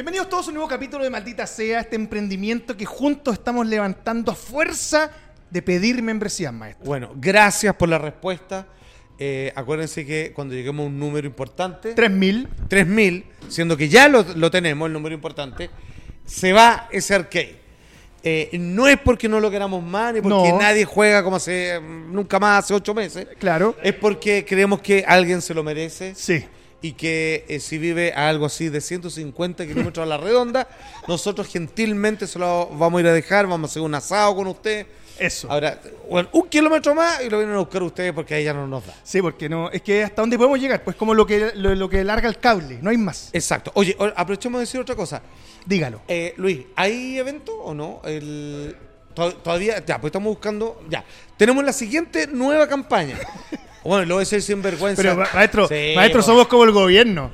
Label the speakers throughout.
Speaker 1: Bienvenidos todos a un nuevo capítulo de Maldita Sea, este emprendimiento que juntos estamos levantando a fuerza de pedir membresías, maestro.
Speaker 2: Bueno, gracias por la respuesta. Eh, acuérdense que cuando lleguemos a un número importante,
Speaker 1: 3000.
Speaker 2: 3000, siendo que ya lo, lo tenemos, el número importante, se va ese arcade. Eh, no es porque no lo queramos más, ni porque
Speaker 1: No.
Speaker 2: nadie juega como hace nunca más, hace ocho meses.
Speaker 1: Claro.
Speaker 2: Es porque creemos que alguien se lo merece
Speaker 1: Sí.
Speaker 2: Y que eh, si vive a algo así de 150 kilómetros a la redonda, nosotros gentilmente se lo vamos a ir a dejar, vamos a hacer un asado con usted.
Speaker 1: Eso.
Speaker 2: Ahora, bueno, un kilómetro más y lo vienen a buscar ustedes porque ahí ya no nos da.
Speaker 1: Sí, porque no, es que hasta dónde podemos llegar, pues como lo que lo, lo que larga el cable, no hay más.
Speaker 2: Exacto. Oye, aprovechemos de decir otra cosa.
Speaker 1: Dígalo.
Speaker 2: Eh, Luis, ¿hay evento o no? El, to- todavía, ya, pues estamos buscando, ya. Tenemos la siguiente nueva campaña. Bueno, lo voy a decir sin vergüenza.
Speaker 1: Pero ma- maestro,
Speaker 2: Sí,
Speaker 1: maestro
Speaker 2: po.
Speaker 1: somos como el gobierno.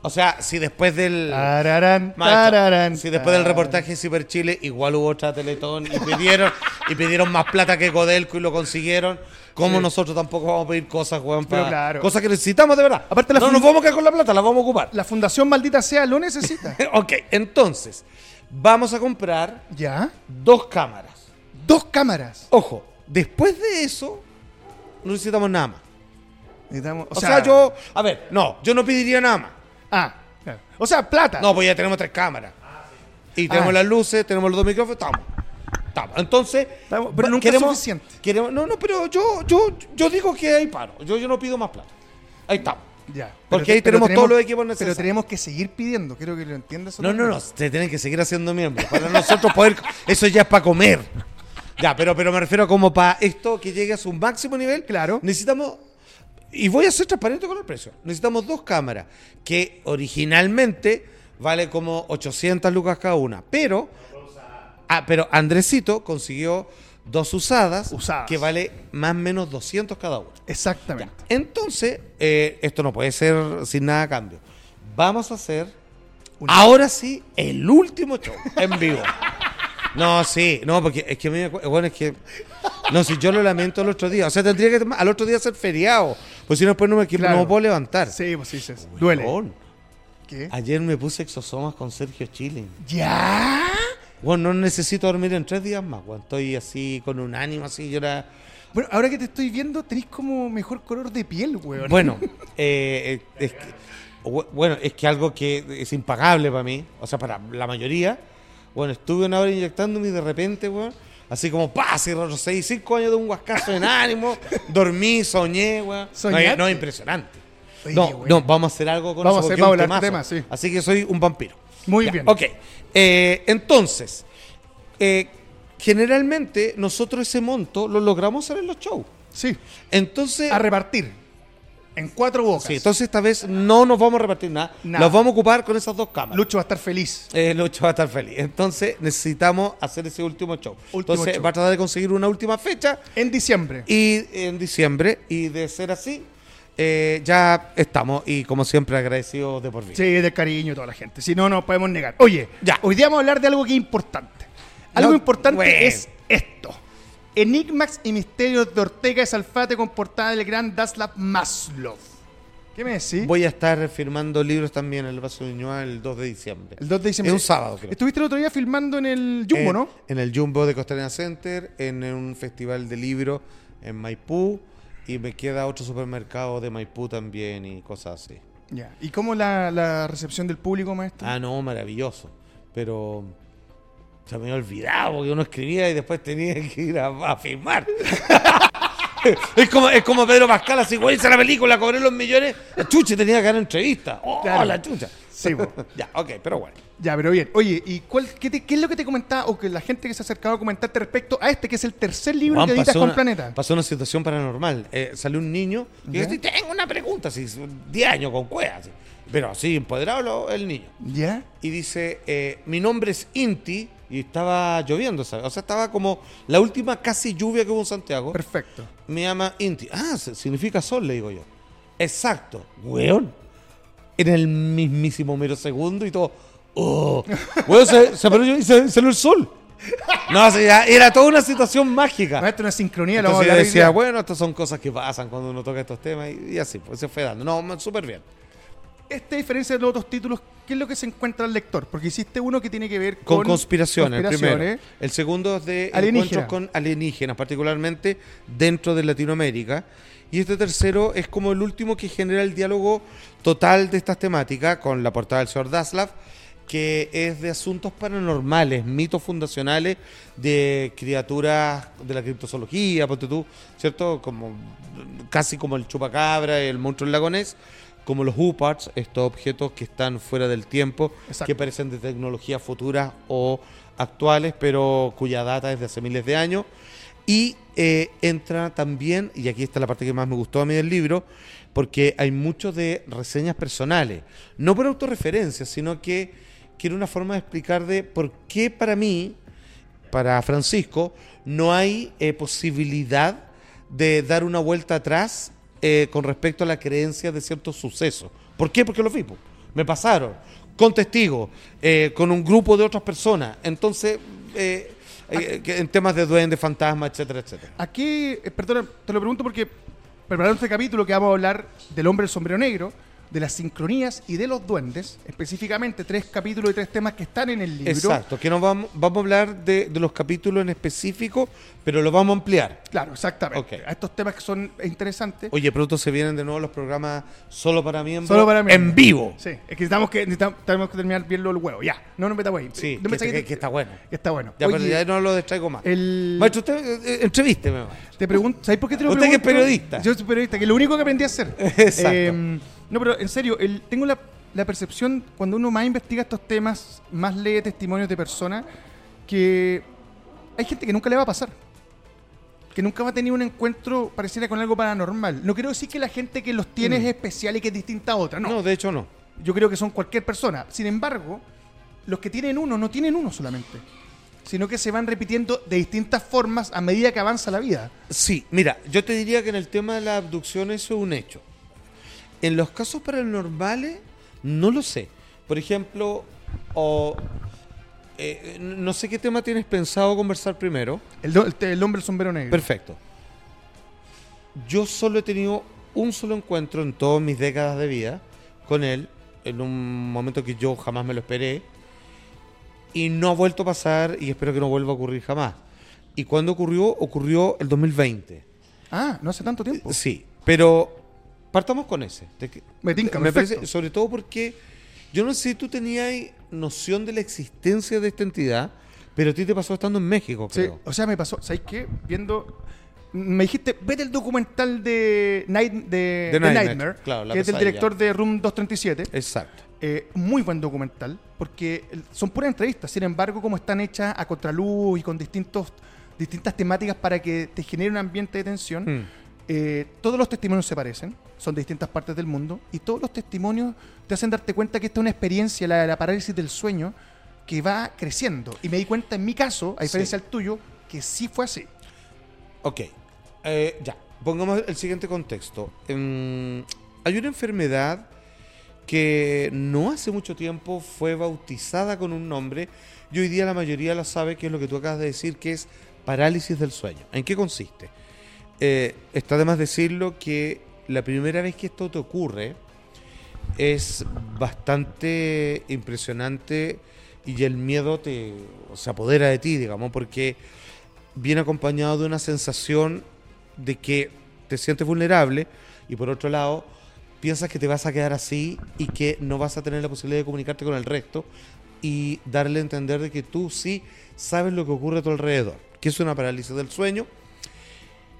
Speaker 2: O sea, si después del...
Speaker 1: Tararán,
Speaker 2: Maestro,
Speaker 1: tararán,
Speaker 2: si después del reportaje de Ciber Chile igual hubo otra Teletón y pidieron y pidieron más plata que Codelco y lo consiguieron, ¿cómo
Speaker 1: Sí.
Speaker 2: nosotros tampoco vamos a pedir cosas, weón?
Speaker 1: Pero claro.
Speaker 2: Cosas que necesitamos de verdad.
Speaker 1: Aparte la
Speaker 2: no nos vamos a quedar con la plata, la vamos a ocupar.
Speaker 1: La fundación maldita sea lo necesita.
Speaker 2: ok, entonces, vamos a comprar
Speaker 1: ¿Ya?
Speaker 2: dos cámaras.
Speaker 1: Dos cámaras.
Speaker 2: Ojo, después de eso, no necesitamos nada más.
Speaker 1: Necesitamos-
Speaker 2: O, sea, yo, a ver, no, yo no pediría nada más.
Speaker 1: Ah, claro. O sea, plata.
Speaker 2: No, pues ya tenemos tres cámaras. Y tenemos
Speaker 1: Ah.
Speaker 2: las luces, tenemos los dos micrófonos, estamos. Estamos. Entonces,
Speaker 1: Estamos- pero nunca es suficiente.
Speaker 2: queremos- no, no, pero yo, yo, yo digo que hay paro. Yo, yo no pido más plata. Ahí estamos.
Speaker 1: Ya.
Speaker 2: Porque
Speaker 1: Pero
Speaker 2: ahí
Speaker 1: te- pero
Speaker 2: tenemos todos los equipos
Speaker 1: Pero
Speaker 2: necesarios.
Speaker 1: tenemos que seguir pidiendo. Quiero que lo entiendas.
Speaker 2: No, no, no, se tienen que seguir haciendo miembros. Para nosotros poder. Eso ya es para comer. Ya, pero, pero me refiero como para esto que llegue a su máximo nivel.
Speaker 1: Claro.
Speaker 2: Necesitamos. Y voy a ser transparente con el precio. Necesitamos dos cámaras que originalmente vale como 800 lucas cada una. Pero. Ah, pero Andresito consiguió dos usadas,
Speaker 1: Usadas.
Speaker 2: que vale más o menos 200 cada una.
Speaker 1: Exactamente.
Speaker 2: Entonces, eh, esto no puede ser sin nada a cambio. Vamos a hacer, ahora sí, el último show en vivo. No, sí, no, porque es que a mí me bueno, es que. No, si yo lo lamento el otro día. O sea, tendría que al otro día ser feriado. Pues si no, después no me,
Speaker 1: Claro.
Speaker 2: no puedo levantar.
Speaker 1: Sí, pues sí, sí. Duele. ¿Qué?
Speaker 2: Ayer me puse exosomas con Sergio Chile.
Speaker 1: ¿Ya?
Speaker 2: Bueno, no necesito dormir en tres días más, weón. Estoy así con un ánimo así, yo era.
Speaker 1: Bueno, ahora que te estoy viendo, tenés como mejor color de piel, weón.
Speaker 2: Bueno, eh, eh, es que, bu- bueno, es que algo que es impagable para mí, o sea, para la mayoría. Bueno, estuve una hora inyectándome y de repente, weón, así como, pa, así seis, cinco años de un guascazo en ánimo, dormí, soñé, weón. No, no, es impresionante.
Speaker 1: Oye,
Speaker 2: no, no, vamos a hacer algo con
Speaker 1: Vamos a
Speaker 2: eso.
Speaker 1: hacer- vamos a hablar de
Speaker 2: temazo.
Speaker 1: temas, sí.
Speaker 2: Así que soy un vampiro.
Speaker 1: Muy
Speaker 2: Ya,
Speaker 1: bien.
Speaker 2: Ok. Eh, entonces, eh, generalmente nosotros ese monto lo logramos hacer en los shows.
Speaker 1: Sí.
Speaker 2: Entonces,
Speaker 1: A repartir. En cuatro bocas.
Speaker 2: Sí, entonces esta vez no nos vamos a repartir nada.
Speaker 1: Nada.
Speaker 2: Los vamos a ocupar con esas dos cámaras.
Speaker 1: Lucho va a estar feliz.
Speaker 2: Eh, Lucho va a estar feliz. Entonces necesitamos hacer ese último show.
Speaker 1: Último
Speaker 2: entonces
Speaker 1: show.
Speaker 2: va a tratar de conseguir una última fecha
Speaker 1: En diciembre.
Speaker 2: y en diciembre. Y de ser así, eh, ya estamos. Y como siempre, agradecidos de por vida.
Speaker 1: Sí, de cariño a toda la gente. Si no, no podemos negar. Oye,
Speaker 2: Ya.
Speaker 1: hoy día vamos a hablar de algo que es importante. Algo
Speaker 2: No,
Speaker 1: importante
Speaker 2: bueno.
Speaker 1: es esto. Enigmas y misterios de Ortega y Salfate con portada del gran Daslav Maslov. ¿Qué me decís?
Speaker 2: Voy a estar firmando libros también en el Vaso de Ñuá el 2 de diciembre.
Speaker 1: El 2 de diciembre.
Speaker 2: Es un sábado, creo.
Speaker 1: Estuviste el otro día filmando en el Jumbo,
Speaker 2: en,
Speaker 1: ¿no?
Speaker 2: En el Jumbo de Costanera Center, en un festival de libros en Maipú. Y me queda otro supermercado de Maipú también y cosas así.
Speaker 1: Ya. ¿Y cómo la, la recepción del público, maestro?
Speaker 2: Ah, no, maravilloso. Pero se me había olvidado porque uno escribía y después tenía que ir a, a filmar. es, como, es como Pedro Pascal, así, güey, hice la película, cobré los millones. La chucha tenía que dar entrevista. ¡Oh,
Speaker 1: Claro.
Speaker 2: la chucha!
Speaker 1: Sí,
Speaker 2: ya, ok, pero bueno.
Speaker 1: Ya, pero bien. Oye, ¿y cuál, qué, te- qué es lo que te comentaba o que la gente que se ha acercado a comentarte respecto a este, que es el tercer libro
Speaker 2: Juan,
Speaker 1: que editas con
Speaker 2: una-
Speaker 1: Planeta?
Speaker 2: Pasó una situación paranormal. Eh, salió un niño y tengo una pregunta, así, 10 años con cueva, así. Pero así, empoderado el niño.
Speaker 1: ¿Ya?
Speaker 2: y dice, eh, mi nombre es Inti, y estaba lloviendo, ¿sabes? O sea, estaba como la última casi lluvia que hubo en Santiago.
Speaker 1: Perfecto.
Speaker 2: Me llama Inti. Ah, se- significa sol, le digo yo. Exacto, weón. En el mismísimo mero segundo y todo. Oh, weón, se, se paró y se, salió el sol. No, o sea, era toda una situación mágica.
Speaker 1: Maestro, una sincronía, lo vamos
Speaker 2: Entonces yo
Speaker 1: hoy
Speaker 2: decía, bueno, estas son cosas que pasan cuando uno toca estos temas y, y así, pues se fue dando. No, súper bien.
Speaker 1: Esta diferencia de los otros títulos, ¿qué es lo que se encuentra el lector? Porque hiciste uno que tiene que ver
Speaker 2: Con
Speaker 1: con,
Speaker 2: conspiraciones, el primero. El segundo es de
Speaker 1: Alienígena.
Speaker 2: encuentros con alienígenas, particularmente dentro de Latinoamérica. Y este tercero es como el último que genera el diálogo total de estas temáticas con la portada del señor Daslav, que es de asuntos paranormales, mitos fundacionales de criaturas de la criptozoología, ponte tú, ¿cierto? Como casi como el chupacabra, el monstruo del lagonés, como los UPARTs, estos objetos que están fuera del tiempo,
Speaker 1: Exacto.
Speaker 2: que parecen de tecnologías futuras o actuales, pero cuya data es de hace miles de años. Y eh, entra también, y aquí está la parte que más me gustó a mí del libro, porque hay mucho de reseñas personales, no por autorreferencia, sino que, que era una forma de explicar de por qué para mí, para Francisco, no hay eh, posibilidad de dar una vuelta atrás eh, con respecto a la creencia de ciertos sucesos. ¿Por qué? Porque lo vi, me pasaron, con testigos, eh, con un grupo de otras personas. Entonces, eh, eh, en temas de duendes, fantasmas, etcétera, etcétera.
Speaker 1: Aquí, perdona, te lo pregunto porque preparando este capítulo que vamos a hablar del hombre del sombrero negro, de las sincronías y de los duendes, específicamente tres capítulos y tres temas que están en el libro.
Speaker 2: Exacto, que no vamos, vamos a hablar de, de los capítulos en específico, pero lo vamos a ampliar.
Speaker 1: Claro, exactamente. A estos temas que son interesantes.
Speaker 2: Oye, pronto se vienen de nuevo los programas solo para miembros.
Speaker 1: Solo para miembros.
Speaker 2: En vivo.
Speaker 1: Sí, es que necesitamos que, necesitamos, tenemos que terminar bien lo del huevo. Ya, no nos metamos ahí.
Speaker 2: Sí,
Speaker 1: No
Speaker 2: que, que- que está bueno.
Speaker 1: que está bueno.
Speaker 2: Ya,
Speaker 1: Oye,
Speaker 2: pero ya no lo distraigo más.
Speaker 1: el,
Speaker 2: Maestro, usted eh, eh, entrevísteme. maestro.
Speaker 1: te pregunto, ¿sabes por qué te lo
Speaker 2: Usted que es periodista.
Speaker 1: Yo soy periodista, que es lo único que aprendí a hacer.
Speaker 2: Exacto.
Speaker 1: Eh, no, pero en serio, el- tengo la, la percepción, cuando uno más investiga estos temas, más lee testimonios de personas, que hay gente que nunca le va a pasar. Que nunca va a tener un encuentro pareciera con algo paranormal. No quiero decir que la gente que los tiene es especial y que es distinta a otra, no.
Speaker 2: Mm. No, de hecho no.
Speaker 1: Yo creo que son cualquier persona. Sin embargo, los que tienen uno no tienen uno solamente, sino que se van repitiendo de distintas formas a medida que avanza la vida.
Speaker 2: Sí, mira, yo te diría que en el tema de la abducción eso es un hecho. En los casos paranormales, no lo sé. Por ejemplo, o, eh, no sé qué tema tienes pensado conversar primero.
Speaker 1: El, do- el, el hombre del sombrero negro.
Speaker 2: Perfecto. Yo solo he tenido un solo encuentro en todas mis décadas de vida con él, en un momento que yo jamás me lo esperé, y no ha vuelto a pasar y espero que no vuelva a ocurrir jamás. ¿Y cuando ocurrió? Ocurrió el 2020.
Speaker 1: Ah, no hace tanto tiempo.
Speaker 2: Sí, pero partamos con ese. Que-
Speaker 1: Me tinca,
Speaker 2: me
Speaker 1: perfecto.
Speaker 2: parece, sobre todo porque yo no sé si tú tenías noción de la existencia de esta entidad, pero a ti te pasó estando en México,
Speaker 1: Sí,
Speaker 2: creo.
Speaker 1: o sea, me pasó, ¿sabes qué? Viendo. Me dijiste, vete el documental de, Night, de,
Speaker 2: Nightmare,
Speaker 1: Nightmare,
Speaker 2: claro, la
Speaker 1: que es del
Speaker 2: pesadilla.
Speaker 1: director de Room 237.
Speaker 2: Exacto.
Speaker 1: Eh, muy buen documental, porque el- son puras entrevistas, sin embargo, como están hechas a contraluz y con distintos, distintas temáticas para que te genere un ambiente de tensión,
Speaker 2: Mm.
Speaker 1: Eh, todos los testimonios se parecen, son de distintas partes del mundo, y todos los testimonios te hacen darte cuenta que esta es una experiencia, la de la parálisis del sueño, que va creciendo. Y me di cuenta en mi caso, a diferencia
Speaker 2: Sí.
Speaker 1: del tuyo, que sí fue así.
Speaker 2: Ok, eh, ya, pongamos el siguiente contexto. Em, hay una enfermedad que no hace mucho tiempo fue bautizada con un nombre y hoy día la mayoría la sabe, que es lo que tú acabas de decir, que es parálisis del sueño. ¿En qué consiste? Eh, está de más decirlo que la primera vez que esto te ocurre es bastante impresionante y el miedo te se apodera de ti, digamos, porque viene acompañado de una sensación de que te sientes vulnerable y por otro lado piensas que te vas a quedar así y que no vas a tener la posibilidad de comunicarte con el resto y darle a entender de que tú sí sabes lo que ocurre a tu alrededor, que es una parálisis del sueño.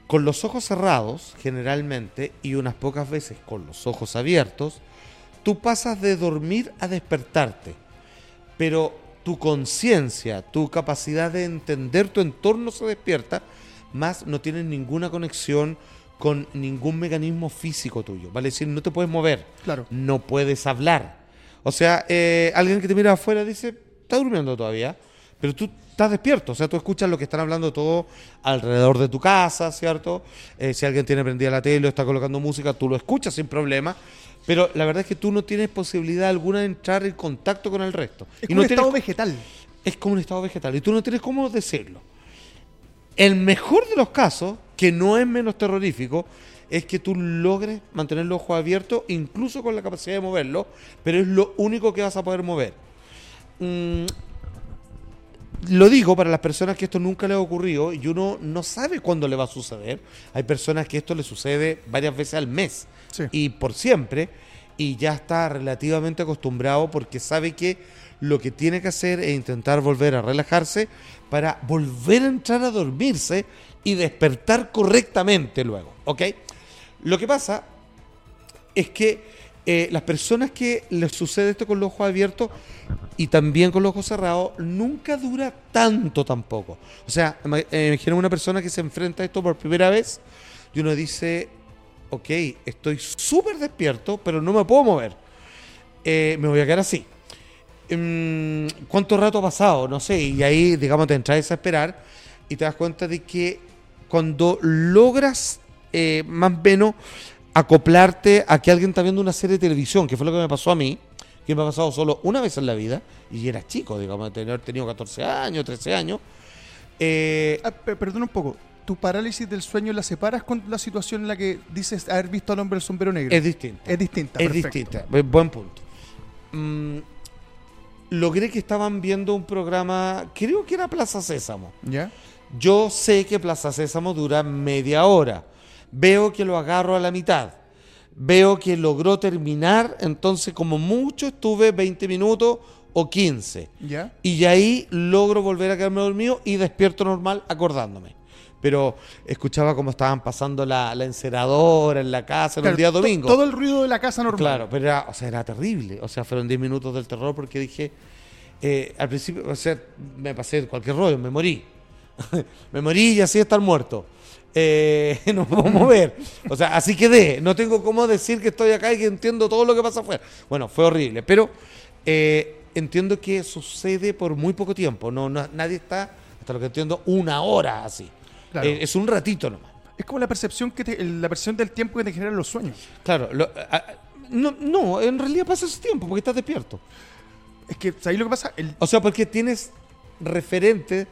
Speaker 2: Con los ojos cerrados, generalmente, y unas pocas veces con los ojos abiertos, tú pasas de dormir a despertarte. Pero tu conciencia, tu capacidad de entender tu entorno se despierta, más no tienes ninguna conexión con ningún mecanismo físico tuyo. Vale decir, no te puedes mover,
Speaker 1: Claro.
Speaker 2: no puedes hablar. O sea, eh, alguien que te mira afuera dice, está durmiendo todavía, pero tú estás despierto, o sea, tú escuchas lo que están hablando todo alrededor de tu casa, ¿cierto? Eh, si alguien tiene prendida la tele o está colocando música, tú lo escuchas sin problema, pero la verdad es que tú no tienes posibilidad alguna de entrar en contacto con el resto.
Speaker 1: Es
Speaker 2: Y
Speaker 1: como
Speaker 2: no
Speaker 1: un
Speaker 2: tienes
Speaker 1: estado vegetal.
Speaker 2: es como un estado vegetal y tú no tienes cómo decirlo. El mejor de los casos, que no es menos terrorífico, es que tú logres mantener los ojos abiertos, incluso con la capacidad de moverlo, pero es lo único que vas a poder mover. Mm, lo digo para las personas que esto nunca les ha ocurrido y uno no sabe cuándo le va a suceder. Hay personas que esto le sucede varias veces al mes
Speaker 1: Sí.
Speaker 2: y por siempre y ya está relativamente acostumbrado porque sabe que lo que tiene que hacer es intentar volver a relajarse para volver a entrar a dormirse y despertar correctamente luego, ¿ok? Lo que pasa es que eh, las personas que les sucede esto con los ojos abiertos y también con los ojos cerrados, nunca dura tanto tampoco. O sea, eh, imagina una persona que se enfrenta a esto por primera vez y uno dice, ok, estoy súper despierto, pero no me puedo mover. Eh, me voy a quedar así. Mm, ¿Cuánto rato ha pasado? No sé, y ahí, digamos, te entras a desesperar y te das cuenta de que cuando logras más o menos acoplarte a que alguien está viendo una serie de televisión, que fue lo que me pasó a mí, que me ha pasado solo una vez en la vida, y era chico, digamos, de tener tenido 14 años, 13 años. eh,
Speaker 1: Ah, un poco. ¿Tu parálisis del sueño la separas con la situación en la que dices haber visto al hombre del sombrero negro?
Speaker 2: es distinto.
Speaker 1: Es distinta.
Speaker 2: Es
Speaker 1: perfecto.
Speaker 2: distinta. Bu- Buen punto. Mm, logré que estaban viendo un programa, creo que era Plaza Sésamo.
Speaker 1: ¿Ya?
Speaker 2: Yo sé que Plaza Sésamo dura media hora. Veo que lo agarro a la mitad. Veo que logró terminar, entonces como mucho estuve 20 minutos o 15.
Speaker 1: ¿Ya?
Speaker 2: Y ahí logro volver a quedarme dormido y despierto normal acordándome. Pero escuchaba cómo estaban pasando la, la enceradora en la casa en
Speaker 1: Claro,
Speaker 2: un día domingo.
Speaker 1: Todo el ruido de la casa normal.
Speaker 2: Claro, pero era, o sea, era terrible. O sea, fueron 10 minutos del terror porque dije, eh, al principio, o sea, me pasé cualquier rollo, me morí. me morí y así estar muerto. Eh, no puedo mover. O sea, así quedé. No tengo cómo decir que estoy acá y que entiendo todo lo que pasa afuera. Bueno, fue horrible, pero eh, entiendo que sucede por muy poco tiempo. No, no- nadie está, hasta lo que entiendo, una hora así.
Speaker 1: Claro.
Speaker 2: Eh, es un ratito nomás.
Speaker 1: Es como la percepción que te- la percepción del tiempo que te generan los sueños.
Speaker 2: Claro, lo- a- no, no, en realidad pasa ese tiempo porque estás despierto.
Speaker 1: Es que, ¿sabéis lo que pasa? El,
Speaker 2: O sea, porque tienes referente.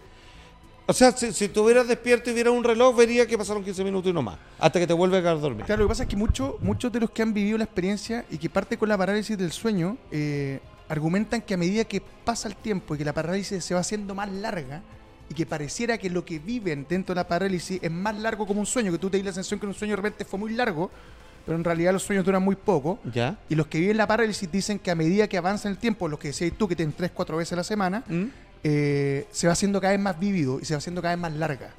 Speaker 2: O sea, si, si estuvieras despierto y vieras un reloj, vería que pasaron 15 minutos y no más. Hasta que te vuelves a quedar dormido.
Speaker 1: Claro, lo que pasa es que mucho- muchos de los que han vivido la experiencia y que parte con la parálisis del sueño eh, argumentan que a medida que pasa el tiempo y que la parálisis se va haciendo más larga y que pareciera que lo que viven dentro de la parálisis es más largo como un sueño, que tú te das la sensación que un sueño de repente fue muy largo, pero en realidad los sueños duran muy poco.
Speaker 2: ¿Ya?
Speaker 1: Y los que viven la parálisis dicen que a medida que avanza el tiempo, los que decías tú que tienen 3, 4 veces a la semana,
Speaker 2: ¿Mm?
Speaker 1: Eh, se va haciendo cada vez más vívido y se va haciendo cada vez más larga.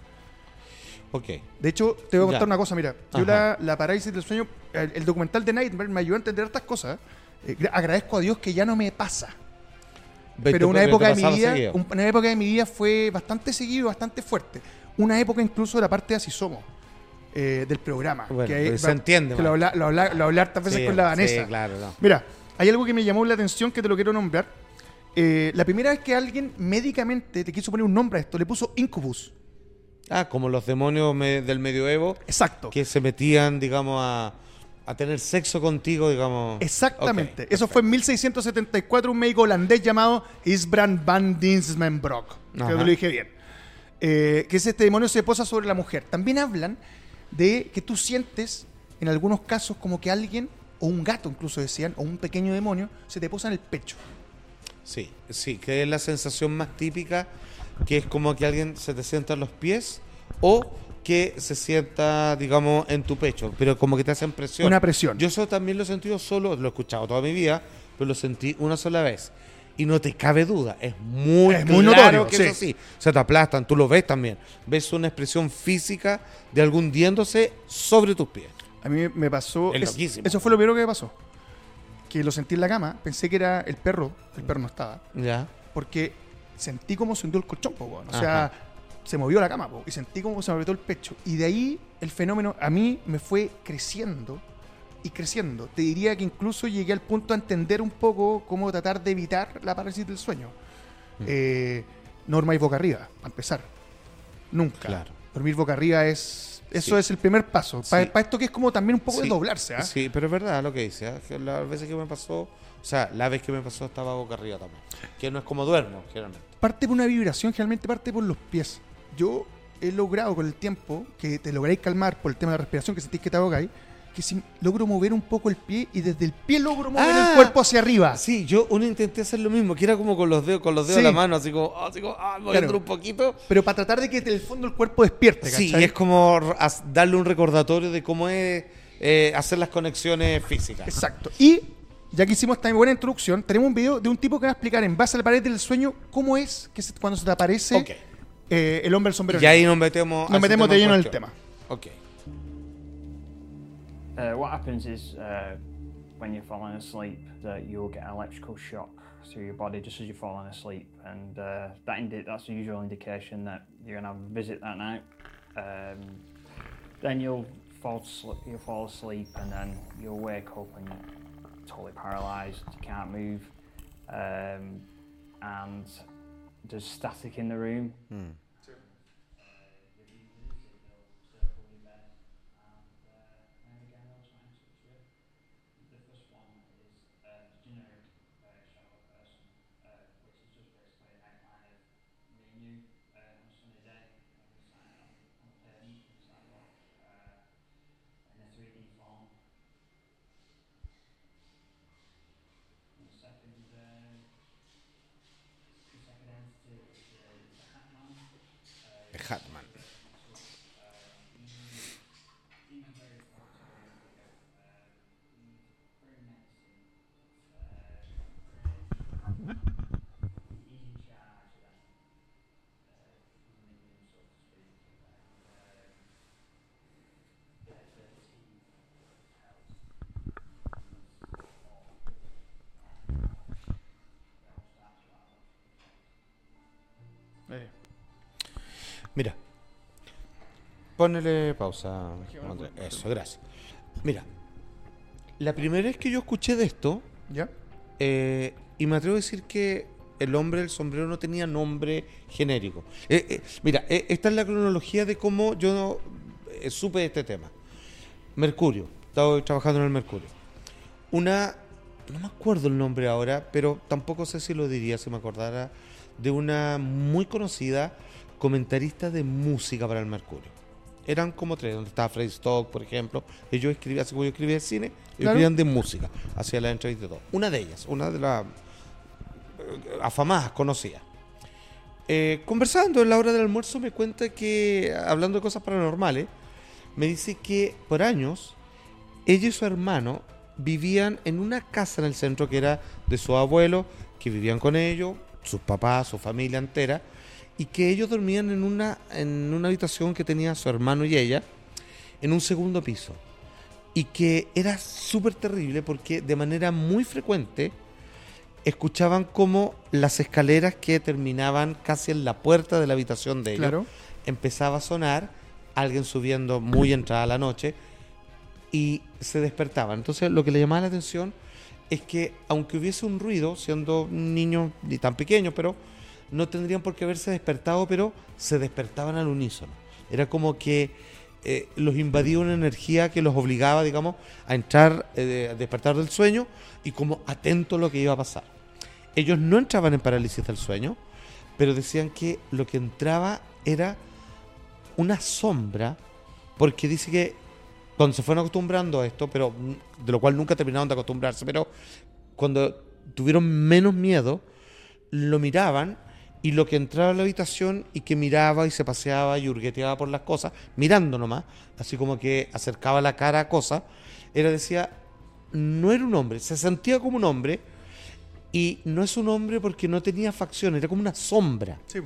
Speaker 2: Ok.
Speaker 1: De hecho, te voy a
Speaker 2: Ya.
Speaker 1: contar una cosa, mira, yo la, la parálisis del sueño, el, el documental de Nightmare me ayudó a entender estas cosas. Eh, gra- agradezco a Dios que ya no me pasa. Pero una época de mi vida, una época de mi vida fue bastante seguido, bastante fuerte. Una época incluso de la parte de Así Somos, eh, del programa.
Speaker 2: Bueno,
Speaker 1: que
Speaker 2: se entiende,
Speaker 1: Que lo
Speaker 2: man.
Speaker 1: habla, lo, habla, lo hablé hartas veces
Speaker 2: Sí,
Speaker 1: con la Vanessa.
Speaker 2: Sí, claro, no.
Speaker 1: Mira, hay algo que me llamó la atención que te lo quiero nombrar. Eh, la primera vez que alguien médicamente te quiso poner un nombre a esto, le puso Incubus.
Speaker 2: Ah, como los demonios me- del medioevo
Speaker 1: Exacto.
Speaker 2: que se metían, digamos, a, a tener sexo contigo, digamos.
Speaker 1: Exactamente.
Speaker 2: Ok,
Speaker 1: Eso fue en 1674, un médico holandés llamado Isbrand van Dinsmenbrock. Creo
Speaker 2: Ajá.
Speaker 1: que lo dije bien. Eh, que es este demonio se posa sobre la mujer. También hablan de que tú sientes, en algunos casos, como que alguien, o un gato incluso decían, o un pequeño demonio, se te posa en el pecho.
Speaker 2: Sí, sí, que es la sensación más típica, que es como que alguien se te sienta en los pies o que se sienta, digamos, en tu pecho, pero como que te hacen presión.
Speaker 1: Una presión.
Speaker 2: Yo eso también lo he sentido solo, lo he escuchado toda mi vida, pero lo sentí una sola vez. Y no te cabe duda, es muy,
Speaker 1: Es muy
Speaker 2: claro
Speaker 1: notorio,
Speaker 2: que
Speaker 1: sí.
Speaker 2: es así. Se te aplastan, tú lo ves también. Ves una expresión física de algún hundiéndose sobre tus pies.
Speaker 1: A mí me pasó.
Speaker 2: Es
Speaker 1: eso fue lo primero que me pasó. Que lo sentí en la cama, pensé que era el perro, el perro no estaba.
Speaker 2: ¿Ya?
Speaker 1: porque sentí como se hundió el colchón, po, weón. o sea,
Speaker 2: Ajá.
Speaker 1: se movió la cama po, y sentí como se me apretó el pecho. Y de ahí el fenómeno a mí me fue creciendo y creciendo. Te diría que incluso llegué al punto a entender un poco cómo tratar de evitar la parálisis del sueño.
Speaker 2: Mm.
Speaker 1: Eh, no dormáis boca arriba, para empezar. Nunca.
Speaker 2: Claro.
Speaker 1: Dormir boca arriba es... Eso
Speaker 2: Sí.
Speaker 1: es el primer paso. Para
Speaker 2: Sí.
Speaker 1: esto que es como también un poco de doblarse, ¿ah?
Speaker 2: Sí, pero es verdad lo que dice. ¿ah? Que Las veces que me pasó, o sea, la vez que me pasó estaba boca arriba también. Que no es como duermo, generalmente.
Speaker 1: parte por una vibración, generalmente parte por los pies. Yo he logrado con el tiempo que te lográis calmar por el tema de la respiración, que sentís que te ahogáis, que si logro mover un poco el pie y desde el pie logro mover
Speaker 2: Ah.
Speaker 1: el cuerpo hacia arriba.
Speaker 2: Sí, yo uno intenté hacer lo mismo, que era como con los dedos, con los dedos
Speaker 1: Sí.
Speaker 2: de la mano, así como, así como ah, moviendo
Speaker 1: Claro.
Speaker 2: un poquito.
Speaker 1: Pero para tratar de que en el fondo el cuerpo despierte,
Speaker 2: Sí,
Speaker 1: ¿cachai?
Speaker 2: y es como darle un recordatorio de cómo es eh, hacer las conexiones físicas.
Speaker 1: Exacto. Y ya que hicimos esta buena introducción, tenemos un video de un tipo que va a explicar en base a la pared del sueño cómo es que se- cuando se te aparece
Speaker 2: Ok.
Speaker 1: eh, el hombre del sombrero.
Speaker 2: Y ahí nos metemos,
Speaker 1: Nos metemos de lleno en el tema.
Speaker 2: Ok.
Speaker 3: Uh, what happens is uh, when you're falling asleep, that you'll get an electrical shock through your body just as you're falling asleep, and uh, that indi- that's the usual indication that you're gonna have a visit that night. Um, then you'll fall asleep, you'll fall asleep, and then you'll wake up and you're totally paralysed. You can't move, um, and there's static in the room. The
Speaker 2: Mira. Ponele pausa. Eso, gracias. Mira. La primera vez que yo escuché de esto,
Speaker 1: ¿Ya?
Speaker 2: eh, y me atrevo a decir que el hombre del sombrero no tenía nombre genérico. Eh, eh, mira, eh, esta es la cronología de cómo yo eh, supe de este tema. Mercurio. Estaba trabajando en el Mercurio. Una, no me acuerdo el nombre ahora, pero tampoco sé si lo diría si me acordara, de una muy conocida comentarista de música para el Mercurio. Eran como tres, donde estaba Freddy Stock, por ejemplo. Ellos escribían, así como yo escribía de cine, ellos
Speaker 1: Claro.
Speaker 2: escribían de música, hacía la entrevista y todo. Una de ellas, una de las eh, afamadas, conocidas. Eh, conversando en la hora del almuerzo me cuenta que, hablando de cosas paranormales, me dice que por años ella y su hermano vivían en una casa en el centro que era de su abuelo, que vivían con ellos, sus papás, su familia entera, y que ellos dormían en una, en una habitación que tenía su hermano y ella, en un segundo piso. Y que era súper terrible porque de manera muy frecuente escuchaban como las escaleras que terminaban casi en la puerta de la habitación de ellos
Speaker 1: Claro.
Speaker 2: empezaba a sonar, alguien subiendo muy entrada la noche y se despertaban. Entonces lo que le llamaba la atención es que aunque hubiese un ruido, siendo niños ni tan pequeños, pero no tendrían por qué haberse despertado, pero se despertaban al unísono. Era como que eh, los invadía una energía que los obligaba, digamos, a entrar, eh, a despertar del sueño y como atento a lo que iba a pasar. Ellos no entraban en parálisis del sueño, pero decían que lo que entraba era una sombra, porque dice que cuando se fueron acostumbrando a esto, pero de lo cual nunca terminaron de acostumbrarse, pero cuando tuvieron menos miedo, lo miraban y lo que entraba a la habitación y que miraba y se paseaba y hurgueteaba por las cosas, mirando nomás, así como que acercaba la cara a cosas, era decía, no era un hombre, se sentía como un hombre y no es un hombre porque no tenía facción, era como una sombra
Speaker 1: Sí.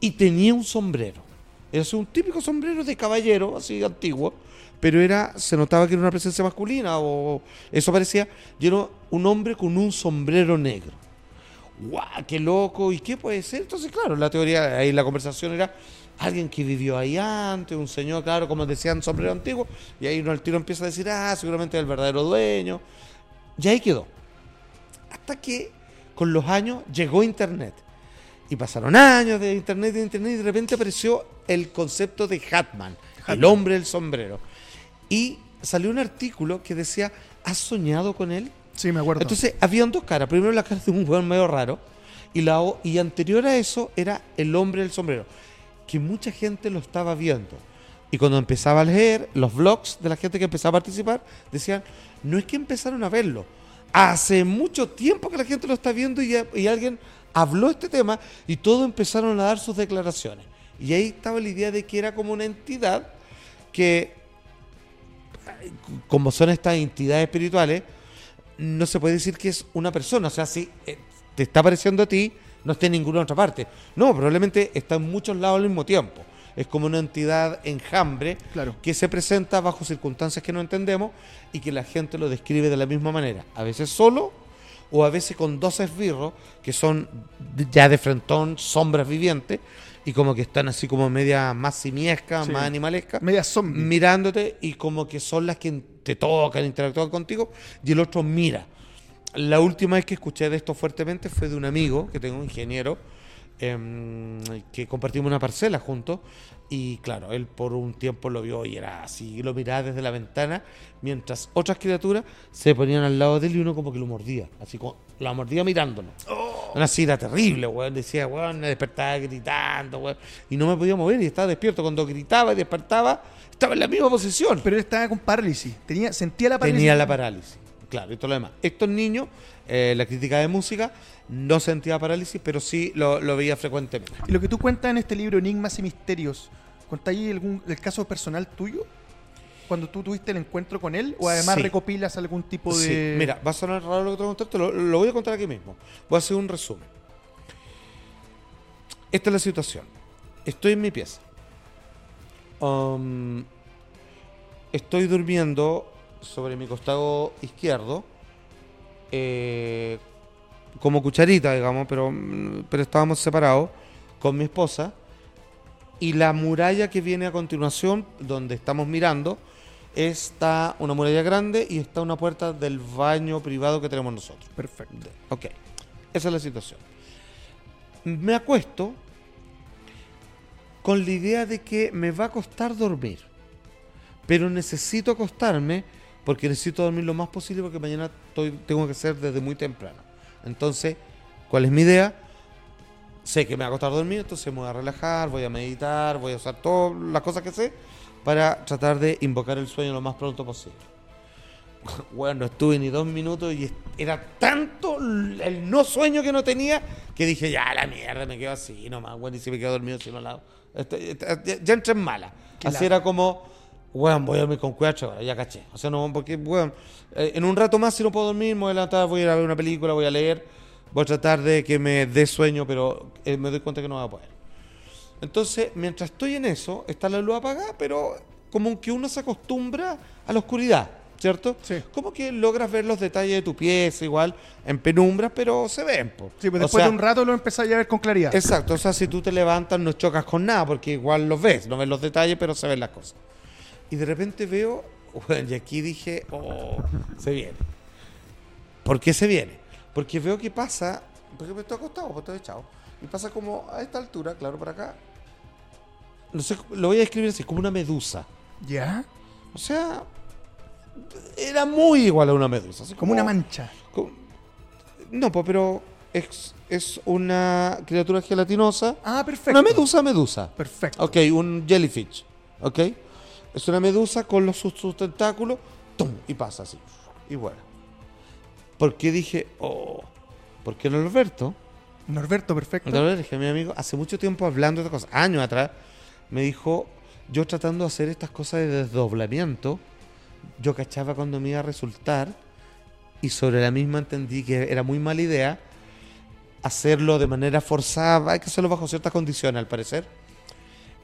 Speaker 2: y tenía un sombrero. Era un típico sombrero de caballero, así antiguo, pero era, se notaba que era una presencia masculina o eso parecía, y era un hombre con un sombrero negro. ¡Guau! ¡Qué loco! ¿Y qué puede ser? Entonces, claro, la teoría, ahí la conversación era alguien que vivió ahí antes, un señor, claro, como decían, sombrero antiguo, y ahí uno al tiro empieza a decir, ah, seguramente es el verdadero dueño. Y ahí quedó. Hasta que con los años llegó Internet. Y pasaron años de Internet, de Internet, y de repente apareció el concepto de Hatman, el hombre del sombrero. Y salió un artículo que decía, ¿has soñado con él?
Speaker 1: Sí, me acuerdo.
Speaker 2: Entonces, habían dos caras. Primero la cara de un hueón medio raro. Y, la, y anterior a eso era el hombre del sombrero. que mucha gente lo estaba viendo. Y cuando empezaba a leer los blogs de la gente que empezaba a participar, decían, no es que empezaron a verlo, hace mucho tiempo que la gente lo está viendo y, y alguien habló este tema y todos empezaron a dar sus declaraciones. Y ahí estaba la idea de que era como una entidad que, como son estas entidades espirituales, no se puede decir que es una persona. O sea, si eh, te está apareciendo a ti, no está en ninguna otra parte. No, probablemente está en muchos lados al mismo tiempo. Es como una entidad enjambre
Speaker 1: Claro.
Speaker 2: que se presenta bajo circunstancias que no entendemos y que la gente lo describe de la misma manera. A veces solo o a veces con dos esbirros que son ya de frentón, sombras vivientes y como que están así como media más simiescas,
Speaker 1: Sí.
Speaker 2: más animalescas
Speaker 1: Media zombie.
Speaker 2: mirándote y como que son las que te tocan, interactúan contigo y el otro mira. La última vez que escuché de esto fuertemente fue de un amigo que tengo, un ingeniero, em, que compartimos una parcela juntos y claro, él por un tiempo lo vio y era así, y lo miraba desde la ventana mientras otras criaturas se ponían al lado de él y uno como que lo mordía, así como lo mordía mirándolo. Una así era terrible, weón. Decía, weón, me despertaba gritando, weón. Y no me podía mover y estaba despierto. Cuando gritaba y despertaba, estaba en la misma posición.
Speaker 1: Pero él estaba con parálisis. Tenía, sentía la parálisis.
Speaker 2: Tenía la parálisis. Claro, y todo lo demás. Estos niños, eh, la crítica de música, no sentía parálisis, pero sí lo, lo veía frecuentemente.
Speaker 1: Y lo que tú cuentas en este libro, Enigmas y Misterios, ¿contáis algún el caso personal tuyo? Cuando tú tuviste el encuentro con él, o además
Speaker 2: Sí.
Speaker 1: recopilas algún tipo de.
Speaker 2: Sí, mira, va a sonar raro lo que te voy a contar, te lo, lo voy a contar aquí mismo. Voy a hacer un resumen. Esta es la situación. Estoy en mi pieza. Um, estoy durmiendo sobre mi costado izquierdo, eh, como cucharita, digamos, pero, pero estábamos separados con mi esposa. Y la muralla que viene a continuación, donde estamos mirando, está una muralla grande y está una puerta del baño privado que tenemos nosotros.
Speaker 1: Perfecto.
Speaker 2: Ok, esa es la situación. Me acuesto con la idea de que me va a costar dormir, pero necesito acostarme porque necesito dormir lo más posible porque mañana estoy- tengo que ser desde muy temprano. Entonces, ¿cuál es mi idea? Sé que me va a costar dormir, entonces me voy a relajar, voy a meditar, voy a usar todas las cosas que sé para tratar de invocar el sueño lo más pronto posible. Bueno, no estuve ni dos minutos y era tanto el no sueño que no tenía que dije, ya la mierda, me quedo así nomás, bueno, y si me quedo dormido, si no la hago. Este- este- ya, entré en mala. Así era como, weón, voy a dormir con cuatro horas, ya caché. O sea, no, porque, weón, eh, en un rato más si no puedo dormir, me voy a levantar, voy a ir a ver una película, voy a leer, voy a tratar de que me dé sueño, pero eh, me doy cuenta que no voy a poder. Entonces, mientras estoy en eso, está la luz apagada, pero como que uno se acostumbra a la oscuridad, ¿cierto?
Speaker 1: Sí.
Speaker 2: Como que logras ver los detalles de tu pieza igual, en penumbras, pero se ven. po.
Speaker 1: Sí, pues
Speaker 2: O
Speaker 1: después
Speaker 2: sea,
Speaker 1: de un rato lo empezáis a ver con claridad.
Speaker 2: Exacto, o sea, si tú te levantas no chocas con nada, porque igual los ves, no ves los detalles, pero se ven las cosas. Y de repente veo, bueno, y aquí dije, oh, se viene. ¿Por qué se viene? Porque veo que pasa, porque me estoy acostado, pues estoy echado, y pasa como a esta altura, claro, por acá. No sé, lo voy a describir así, como una medusa.
Speaker 1: ¿Ya?
Speaker 2: O sea, era muy igual a una medusa. así
Speaker 1: Como una mancha.
Speaker 2: como- No, pues, pero es, es una criatura gelatinosa.
Speaker 1: Ah, perfecto.
Speaker 2: Una medusa, medusa.
Speaker 1: Perfecto.
Speaker 2: Ok, un jellyfish. Ok. Es una medusa con los, sus, sus tentáculos. ¡tum! Y pasa así. Y bueno. Porque dije, oh. Porque Norberto,
Speaker 1: Norberto, perfecto.
Speaker 2: Norberto, mi amigo, hace mucho tiempo hablando de estas cosas, años atrás, me dijo, yo tratando de hacer estas cosas de desdoblamiento, yo cachaba cuando me iba a resultar y sobre la misma entendí que era muy mala idea hacerlo de manera forzada, hay que hacerlo bajo ciertas condiciones al parecer.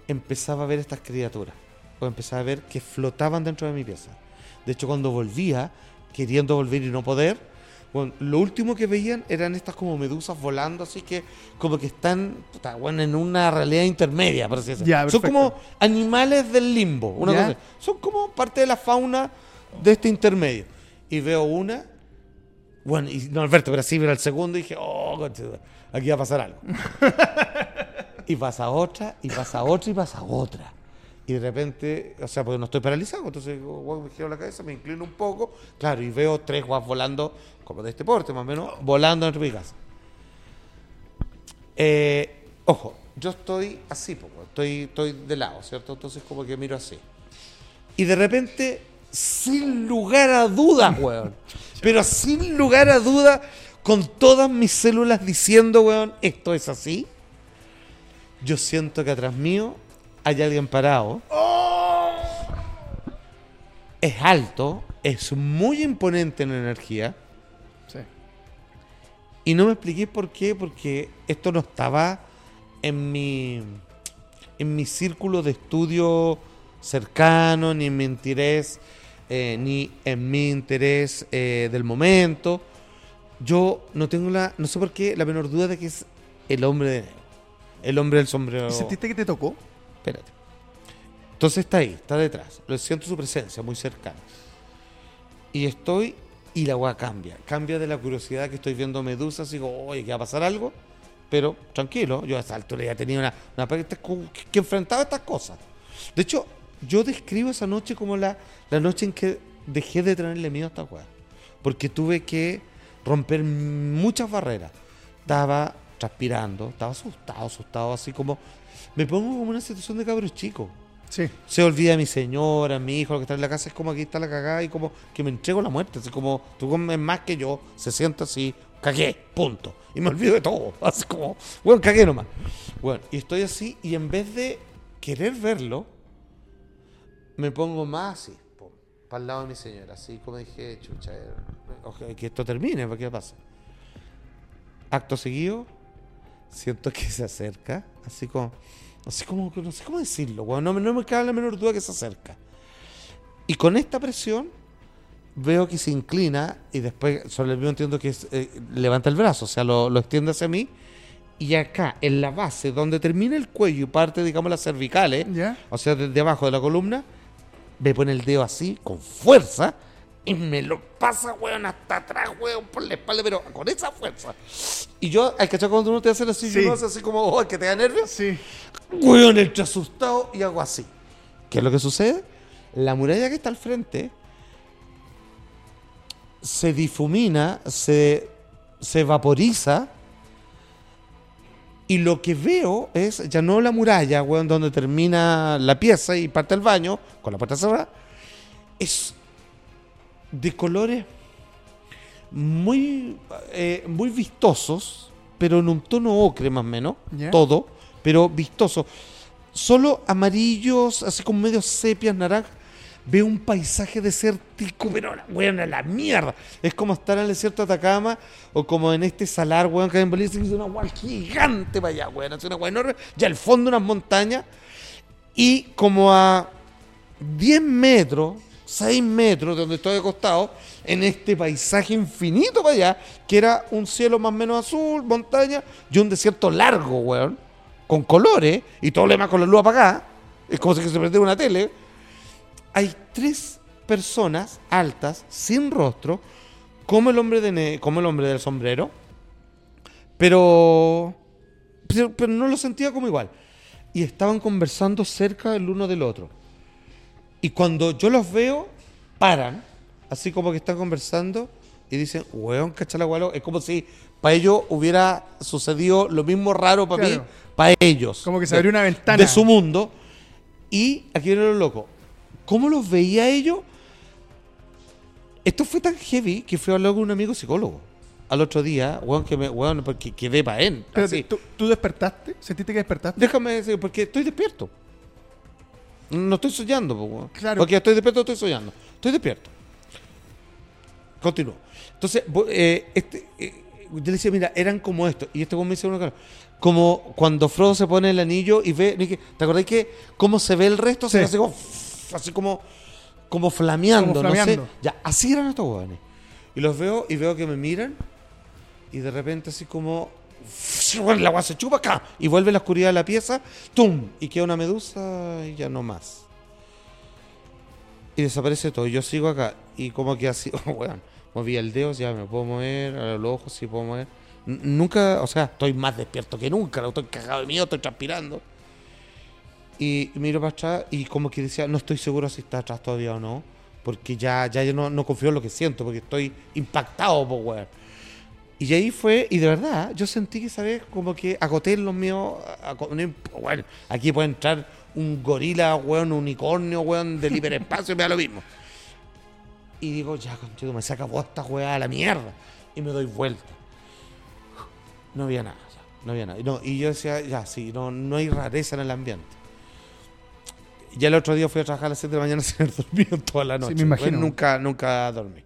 Speaker 2: Empezaba a ver estas criaturas, o empezaba a ver que flotaban dentro de mi pieza. De hecho, cuando volvía, queriendo volver y no poder, bueno, lo último que veían eran estas como medusas volando, así que como que están puta, bueno, en una realidad intermedia, por así decirlo. Son como animales del limbo, una cosa. Son como parte de la fauna de este intermedio. Y veo una, bueno, y no Alberto, pero sí, pero el segundo y dije, oh, aquí va a pasar algo. y pasa otra, y pasa otra, y pasa otra. Y de repente, o sea, porque no estoy paralizado, entonces digo, "Guau", me giro la cabeza, me inclino un poco, claro, y veo tres guas volando, como de este porte más o menos, volando dentro de mi casa. Eh, ojo, yo estoy así, po, weón. estoy, estoy de lado, ¿cierto? Entonces como que miro así. Y de repente, sin lugar a dudas, weón. pero sin lugar a dudas, con todas mis células diciendo, weón, esto es así. Yo siento que atrás mío hay alguien parado. Es alto, es muy imponente en energía.
Speaker 1: Sí.
Speaker 2: Y no me expliqué por qué, porque esto no estaba en mi, en mi círculo de estudio cercano, ni en mi interés, eh, ni en mi interés eh, del momento. Yo no tengo la, no sé por qué, la menor duda de que es el hombre. El hombre del sombrero.
Speaker 1: ¿Y sentiste que te tocó?
Speaker 2: Entonces está ahí, está detrás. Lo siento su presencia muy cercana. Y estoy y la weá cambia. Cambia de la curiosidad que estoy viendo medusas y digo, oye, que va a pasar algo. Pero tranquilo, yo a esa altura ya tenía una, una con- que, que enfrentaba estas cosas. De hecho, yo describo esa noche como la, la noche en que dejé de tenerle miedo a esta weá. Porque tuve que romper muchas barreras. Estaba transpirando, estaba asustado, asustado, así como. Me pongo como una situación de cabros chico.
Speaker 1: Sí.
Speaker 2: Se olvida mi señora, mi hijo, lo que está en la casa, es como aquí está la cagada y como que me entrego a la muerte. Así como tú comes más que yo, se siente así, cagué, punto. Y me olvido de todo. Así como, bueno, cagué nomás. Bueno, y estoy así y en vez de querer verlo, me pongo más así, para el lado de mi señora. Así como dije, chucha, eh, ojalá que esto termine, ¿para qué pasa? Acto seguido, siento que se acerca, así como, así como, que no sé cómo decirlo, weón, no, me- no me cabe la menor duda que se acerca. Y con esta presión veo que se inclina y después sobre el mío entiendo que es, eh, levanta el brazo, o sea, lo, lo extiende hacia mí. Y acá, en la base, donde termina el cuello y parte, digamos, las cervicales,
Speaker 1: ¿Ya?
Speaker 2: o sea, desde abajo de la columna, me pone el dedo así, con fuerza, y me lo pasa, weón, hasta atrás, weón, por la espalda, pero con esa fuerza. Y yo, hay que cuando uno te hace así,
Speaker 1: Sí.
Speaker 2: uno hace así como, oh, que te da nervios.
Speaker 1: Sí.
Speaker 2: Weón, entre asustado y hago así. ¿Qué es lo que sucede? La muralla que está al frente se difumina, se, se vaporiza. Y lo que veo es ya no la muralla, weón, donde termina la pieza y parte el baño, con la puerta cerrada. Es de colores muy, eh, muy vistosos, pero en un tono ocre más o menos, todo, pero vistoso. Solo amarillos, así como medio sepias, naranjas. Veo un paisaje desértico, pero weón, a la mierda. Es como estar en el desierto de Atacama o como en este salar, weón, que hay en Bolivia, es una weá gigante para allá, weón. Es una weá enorme. Y al fondo unas montañas. Y como a 10 metros, 6 metros de donde estoy acostado, en este paisaje infinito para allá, que era un cielo más o menos azul, montaña, y un desierto largo, weón, con colores, y todo demás con la luz apagada, es como si se prendiera una tele. Hay tres personas altas, sin rostro, como el hombre, de como el hombre del sombrero, pero, pero, pero no lo sentía como igual. Y estaban conversando cerca el uno del otro. Y cuando yo los veo, paran, así como que están conversando y dicen, weón, cacha la gualo. Es como si para ellos hubiera sucedido lo mismo raro para mí,
Speaker 1: Claro.
Speaker 2: para ellos.
Speaker 1: Como que se abrió una ventana.
Speaker 2: De su mundo. Y aquí viene lo loco. ¿Cómo los veía ellos? Esto fue tan heavy que fui a hablar con un amigo psicólogo. Al otro día, weón, que me, weón, porque quedé para él. Así.
Speaker 1: ¿tú, tú despertaste? ¿Sentiste que despertaste?
Speaker 2: Déjame decir, porque estoy despierto. No estoy soñando, po.
Speaker 1: Claro.
Speaker 2: Porque estoy despierto, estoy soñando. Estoy despierto. Continúo. Entonces, eh, este, eh, yo le decía, mira, eran como esto. Y este me dice uno, claro, como cuando Frodo se pone el anillo y ve, ¿te acordás que cómo se ve el resto? Se
Speaker 1: Sí.
Speaker 2: así como, así como, como flameando,
Speaker 1: Como
Speaker 2: no
Speaker 1: flameando.
Speaker 2: sé. Ya, así eran estos weones. Y los veo y veo que me miran y de repente así como la agua se chupa acá y vuelve la oscuridad de la pieza, ¡tum! Y queda una medusa y ya no más. Y desaparece todo. Yo sigo acá y como que así, oh, weón, moví el dedo, ya me puedo mover, ahora los ojos sí puedo mover. Nunca, o sea, estoy más despierto que nunca, estoy cagado de miedo, estoy transpirando. Y miro para atrás y como que decía, no estoy seguro si está atrás todavía o no, porque ya, ya yo no, no confío en lo que siento, porque estoy impactado, po, weón. Y ahí fue, y de verdad, yo sentí que esa vez como que agoté los míos. a- a- Bueno, aquí puede entrar un gorila, weón, un unicornio, weón, del hiperespacio, me da lo mismo. Y digo, ya, contigo, me saca esta weá a la mierda. Y me doy vuelta. No había nada, ya, no había nada. Y, no, y yo decía, ya, sí, no, no hay rareza en el ambiente. Ya el otro día fui a trabajar a las 7 de la mañana sin haber dormido toda la noche.
Speaker 1: me imagino.
Speaker 2: Nunca, nunca dormí.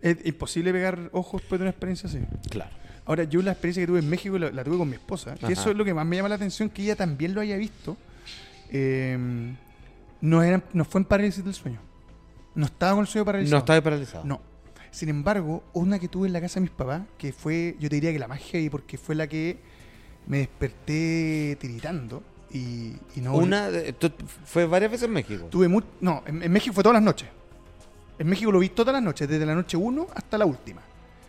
Speaker 1: Es imposible pegar ojos después de una experiencia así.
Speaker 2: Claro.
Speaker 1: Ahora, yo la experiencia que tuve en México la, la tuve con mi esposa, que
Speaker 2: Ajá.
Speaker 1: eso es lo que más me llama la atención, que ella también lo haya visto. Eh, no, era, no fue en parálisis del sueño. No estaba con el sueño paralizado.
Speaker 2: No estaba paralizado.
Speaker 1: No. Sin embargo, una que tuve en la casa de mis papás, que fue, yo te diría que la más heavy, porque fue la que me desperté tiritando y, y no...
Speaker 2: Una, de- fue varias veces en México.
Speaker 1: Tuve mu- No, en, en México fue todas las noches. En México lo vi todas las noches, desde la noche 1 hasta la última.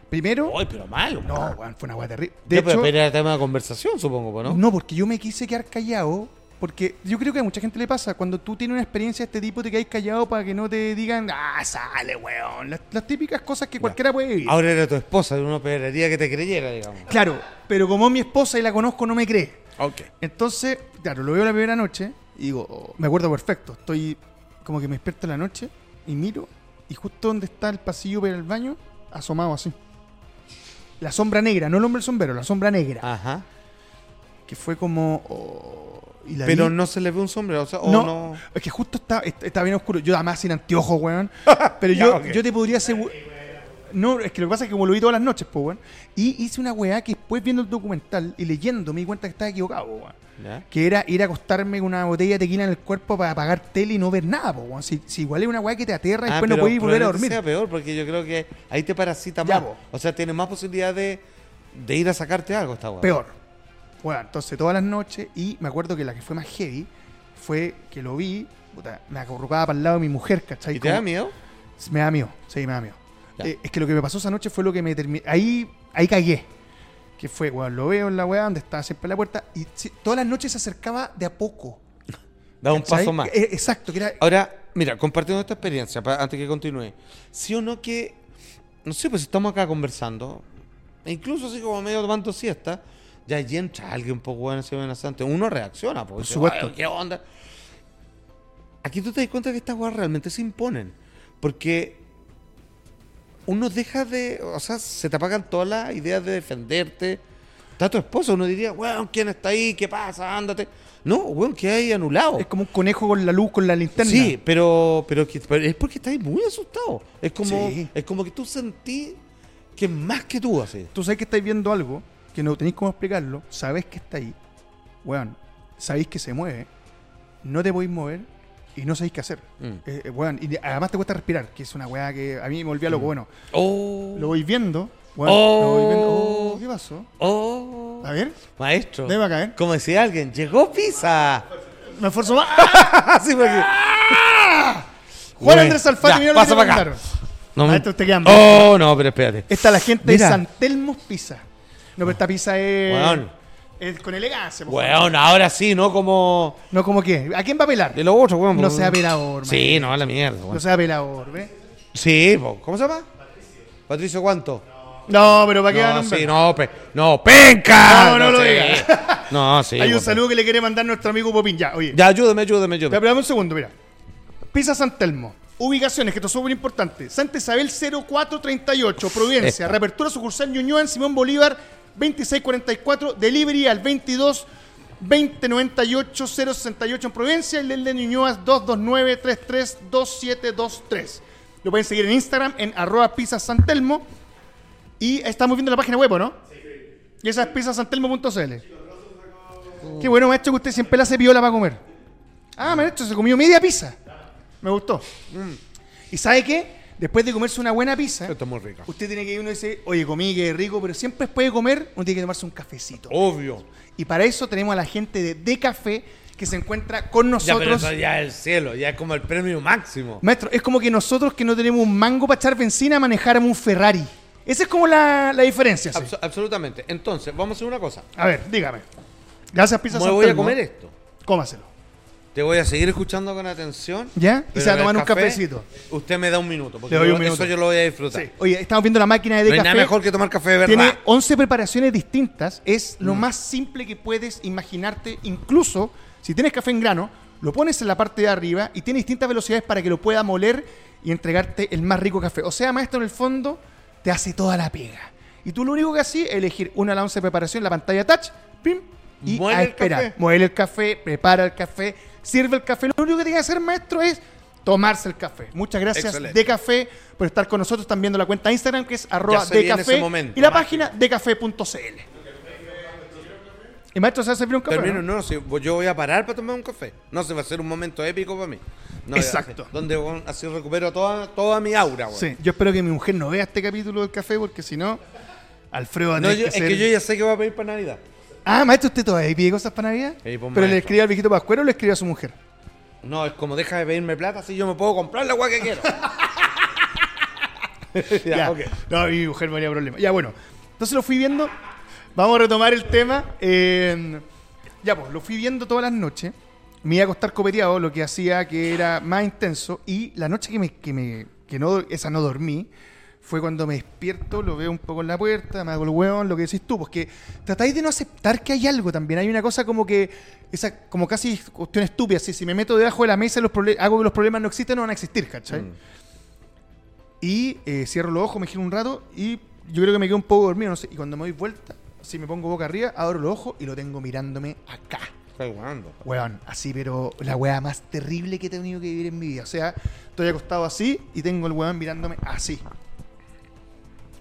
Speaker 1: Primero...
Speaker 2: Ay, pero malo.
Speaker 1: No,
Speaker 2: weón.
Speaker 1: fue una weá terrible.
Speaker 2: De
Speaker 1: hecho,
Speaker 2: pero era tema de conversación, supongo, ¿no?
Speaker 1: No, porque yo me quise quedar callado. Porque yo creo que a mucha gente le pasa. Cuando tú tienes una experiencia de este tipo, te quedas callado para que no te digan, ah, sale, weón. Las, las típicas cosas que cualquiera puede vivir.
Speaker 2: Ahora era tu esposa, uno esperaría que te creyera, digamos.
Speaker 1: Claro, pero como es mi esposa y la conozco, no me cree.
Speaker 2: Ok.
Speaker 1: Entonces, claro, lo veo la primera noche y digo, oh, me acuerdo perfecto. Estoy como que me despierto en la noche y miro. Y justo donde está el pasillo para el baño, asomado así. La sombra negra, no el hombre sombrero, la sombra negra.
Speaker 2: Ajá.
Speaker 1: Que fue como. oh,
Speaker 2: Pero
Speaker 1: vi-
Speaker 2: no se le ve un sombrero, o sea, o
Speaker 1: no,
Speaker 2: no.
Speaker 1: es que justo está, est- está bien oscuro. Yo además sin anteojos, weón. Pero
Speaker 2: Ya,
Speaker 1: yo, yo te podría asegurar. No, es que lo que pasa es que como lo vi todas las noches, pues, weón. Y hice una weá que después viendo el documental y leyendo me di cuenta que estaba equivocado, weón.
Speaker 2: ¿Ya?
Speaker 1: Que era ir a acostarme con una botella de tequila en el cuerpo para apagar tele y no ver nada, pues, weón. Si, si igual es una weá que te aterra y
Speaker 2: Ah,
Speaker 1: después no puedes volver a dormir.
Speaker 2: sea peor, porque yo creo que ahí te parasita
Speaker 1: Ya,
Speaker 2: más.
Speaker 1: po.
Speaker 2: O sea, tienes más posibilidad de, de ir a sacarte algo esta weá.
Speaker 1: Peor. Bueno, entonces todas las noches, y me acuerdo que la que fue más heavy fue que lo vi, puta, me acurrucaba para el lado de mi mujer, ¿cachai?
Speaker 2: ¿Y te da miedo?
Speaker 1: Me da miedo, sí, me da miedo.
Speaker 2: Ya.
Speaker 1: Eh, es que lo que me pasó esa noche fue lo que me terminó. Ahí, ahí cagué. Que fue, weón, lo veo en la weá donde estaba siempre la puerta y sí, todas las noches se acercaba de a poco.
Speaker 2: Da un
Speaker 1: ¿cachai?
Speaker 2: paso más.
Speaker 1: Eh, exacto, que era.
Speaker 2: Ahora, mira, compartiendo esta experiencia, pa- antes que continúe, sí o no que, no sé, pues estamos acá conversando, e incluso así como medio tomando siesta, ya allí entra alguien un poco bueno, amenazante, uno reacciona, porque
Speaker 1: Por supuesto.
Speaker 2: "Ay, ¿qué onda? Aquí tú te das cuenta que estas weas realmente se imponen, porque uno deja de, o sea, se te apagan todas las ideas de defenderte. Está tu esposo, uno diría, weón, ¿quién está ahí? ¿Qué pasa? Ándate. No, weón, que hay anulado.
Speaker 1: Es como un conejo con la luz, con la linterna.
Speaker 2: Sí, pero, pero, pero es porque estás muy asustado. Es como,
Speaker 1: Sí.
Speaker 2: es como que tú sentís que es más que tú así.
Speaker 1: Tú sabes que estáis viendo algo que no tenéis cómo explicarlo, sabes que está ahí, weón, sabéis que se mueve, no te podéis mover y no sabéis qué hacer.
Speaker 2: Mm.
Speaker 1: Eh, eh, weón, y de- además te cuesta respirar, que es una weá que a mí me volvía loco. Bueno,
Speaker 2: Oh,
Speaker 1: lo voy viendo, weón,
Speaker 2: Oh.
Speaker 1: lo voy viendo. Oh, ¿Qué pasó?
Speaker 2: oh.
Speaker 1: A ver,
Speaker 2: Maestro,
Speaker 1: caer.
Speaker 2: como decía alguien, llegó pizza.
Speaker 1: Me esfuerzo más.
Speaker 2: Porque...
Speaker 1: Juan
Speaker 2: Güey,
Speaker 1: Andrés Alfaro, mira lo
Speaker 2: pasa
Speaker 1: que
Speaker 2: para acá. No me-
Speaker 1: Maestro, te quedan.
Speaker 2: Oh, no, pero espérate.
Speaker 1: Esta la gente
Speaker 2: Mira.
Speaker 1: de San Telmo Pizza. No, pero esta pizza es,
Speaker 2: Weón.
Speaker 1: es con elegancia. po,
Speaker 2: Weón, ahora sí, ¿no? Como
Speaker 1: No como que, ¿a quién va a pelar?
Speaker 2: de lo otro, weón.
Speaker 1: No sea pelador,
Speaker 2: Sí,
Speaker 1: maestro.
Speaker 2: no, a la mierda, weón.
Speaker 1: No sea pelador, ¿ves?
Speaker 2: Sí, po. ¿cómo se llama? Patricio, ¿cuánto?
Speaker 1: No, pero ¿para qué va a
Speaker 2: No,
Speaker 1: nombrar?
Speaker 2: sí, no, pe- no, penca.
Speaker 1: No, no lo
Speaker 2: sí.
Speaker 1: diga.
Speaker 2: No, sí.
Speaker 1: Hay un saludo que le quiere mandar nuestro amigo Popín. Ya, oye.
Speaker 2: Ya, ayúdame, ayúdame,
Speaker 1: Ya,
Speaker 2: ayúdame.
Speaker 1: pero dame un segundo, mira. Pizza San Telmo. Ubicaciones, que esto es súper importante. Santa Isabel 0438, Providencia. Reapertura sucursal Ñuñoa en Simón Bolívar 2644. Delivery al 22 2098 068 en Providencia. El de Ñuñoa es 229 2723 Lo pueden seguir en Instagram en arroba pizza San Telmo. Y estamos viendo la página web, ¿o ¿no? Y esa es pizzasantelmo.cl. Qué bueno, maestro, que usted siempre la hace piola para comer. Ah, maestro, se comió media pizza. Me gustó. Mm. ¿Y sabe qué? Después de comerse una buena pizza,
Speaker 2: Está muy rica.
Speaker 1: usted tiene que ir uno y dice, oye, comí, que rico, pero siempre después de comer, uno tiene que tomarse un cafecito.
Speaker 2: Obvio.
Speaker 1: Y para eso tenemos a la gente de De Café que se encuentra con
Speaker 2: Ya, pero
Speaker 1: nosotros.
Speaker 2: eso ya es el cielo, ya es como el premio máximo.
Speaker 1: Maestro, es como que nosotros que no tenemos un mango para echar benzina manejáramos un Ferrari. Esa es como la, la diferencia. sí.
Speaker 2: Abso- absolutamente. Entonces, vamos a hacer una cosa.
Speaker 1: A ver, dígame. Gracias, Pizza
Speaker 2: Me
Speaker 1: San
Speaker 2: voy a
Speaker 1: Telmo.
Speaker 2: comer esto.
Speaker 1: Cómaselo.
Speaker 2: Te voy a seguir escuchando con atención.
Speaker 1: ¿Ya? Y se va a tomar un
Speaker 2: café,
Speaker 1: cafecito.
Speaker 2: Usted me da un minuto, porque
Speaker 1: Le doy
Speaker 2: yo-
Speaker 1: un minuto.
Speaker 2: eso yo lo voy a disfrutar.
Speaker 1: Sí. Oye, estamos viendo la máquina de
Speaker 2: No
Speaker 1: café.
Speaker 2: nada mejor que tomar café de verdad.
Speaker 1: Tiene 11 preparaciones distintas. Es lo
Speaker 2: Mm.
Speaker 1: más simple que puedes imaginarte. Incluso si tienes café en grano, lo pones en la parte de arriba y tiene distintas velocidades para que lo pueda moler y entregarte el más rico café. O sea, maestro, en el fondo te hace toda la pega. Y tú lo único que haces es elegir una a la 11 preparación, la pantalla touch, pim, y
Speaker 2: Muele
Speaker 1: a
Speaker 2: el
Speaker 1: esperar.
Speaker 2: café.
Speaker 1: Muele el café, prepara el café, sirve el café. Lo único que tiene que hacer, maestro, es tomarse el café. Muchas gracias
Speaker 2: Excelente.
Speaker 1: de café por estar con nosotros. Están viendo la cuenta de Instagram que es arroba de café
Speaker 2: momento,
Speaker 1: y la
Speaker 2: mágico.
Speaker 1: página decafé.cl. ¿Y maestro se va a servir un café?
Speaker 2: Termino,
Speaker 1: no?
Speaker 2: no, si yo voy a parar para tomar un café. No, se va a ser un momento épico para mí. No,
Speaker 1: Exacto.
Speaker 2: así- Donde así recupero toda, toda mi aura.
Speaker 1: Sí, yo espero que mi mujer no vea este capítulo del café porque si no, Alfredo va a
Speaker 2: No,
Speaker 1: tener
Speaker 2: yo-
Speaker 1: que
Speaker 2: es
Speaker 1: hacer-
Speaker 2: que yo ya sé que va a pedir para Navidad.
Speaker 1: Ah, maestro, ¿usted todavía pide cosas para Navidad?
Speaker 2: Sí, pues,
Speaker 1: ¿Pero le
Speaker 2: maestro.
Speaker 1: escribe al viejito Pascuero o le escribe a su mujer?
Speaker 2: No, es como deja de pedirme plata, así yo me puedo comprar la weá que quiero. ya,
Speaker 1: Ya,
Speaker 2: ok.
Speaker 1: No, mi mujer no haría problema. Ya, bueno. Entonces lo fui viendo. Vamos a retomar el tema. Eh, ya, pues, lo fui viendo todas las noches. Me iba a acostar copeteado, lo que hacía que era más intenso. Y la noche que me, que me, que no, esa no dormí, fue cuando me despierto, lo veo un poco en la puerta, me hago el hueón, lo que decís tú, porque tratáis de no aceptar que hay algo también. Hay una cosa como que, esa como casi cuestión estúpida, si, si me meto debajo de la mesa, los prole- hago que los problemas no existen, no van a existir, ¿cachai?
Speaker 2: Mm.
Speaker 1: Y eh, cierro los ojos, me giro un rato y yo creo que me quedo un poco dormido, no sé. Y cuando me doy vuelta, si me pongo boca arriba, abro los ojos y lo tengo mirándome acá.
Speaker 2: Jugando.
Speaker 1: Weón, así, pero la weá más terrible que he tenido que vivir en mi vida. O sea, estoy acostado así y tengo el weón mirándome así.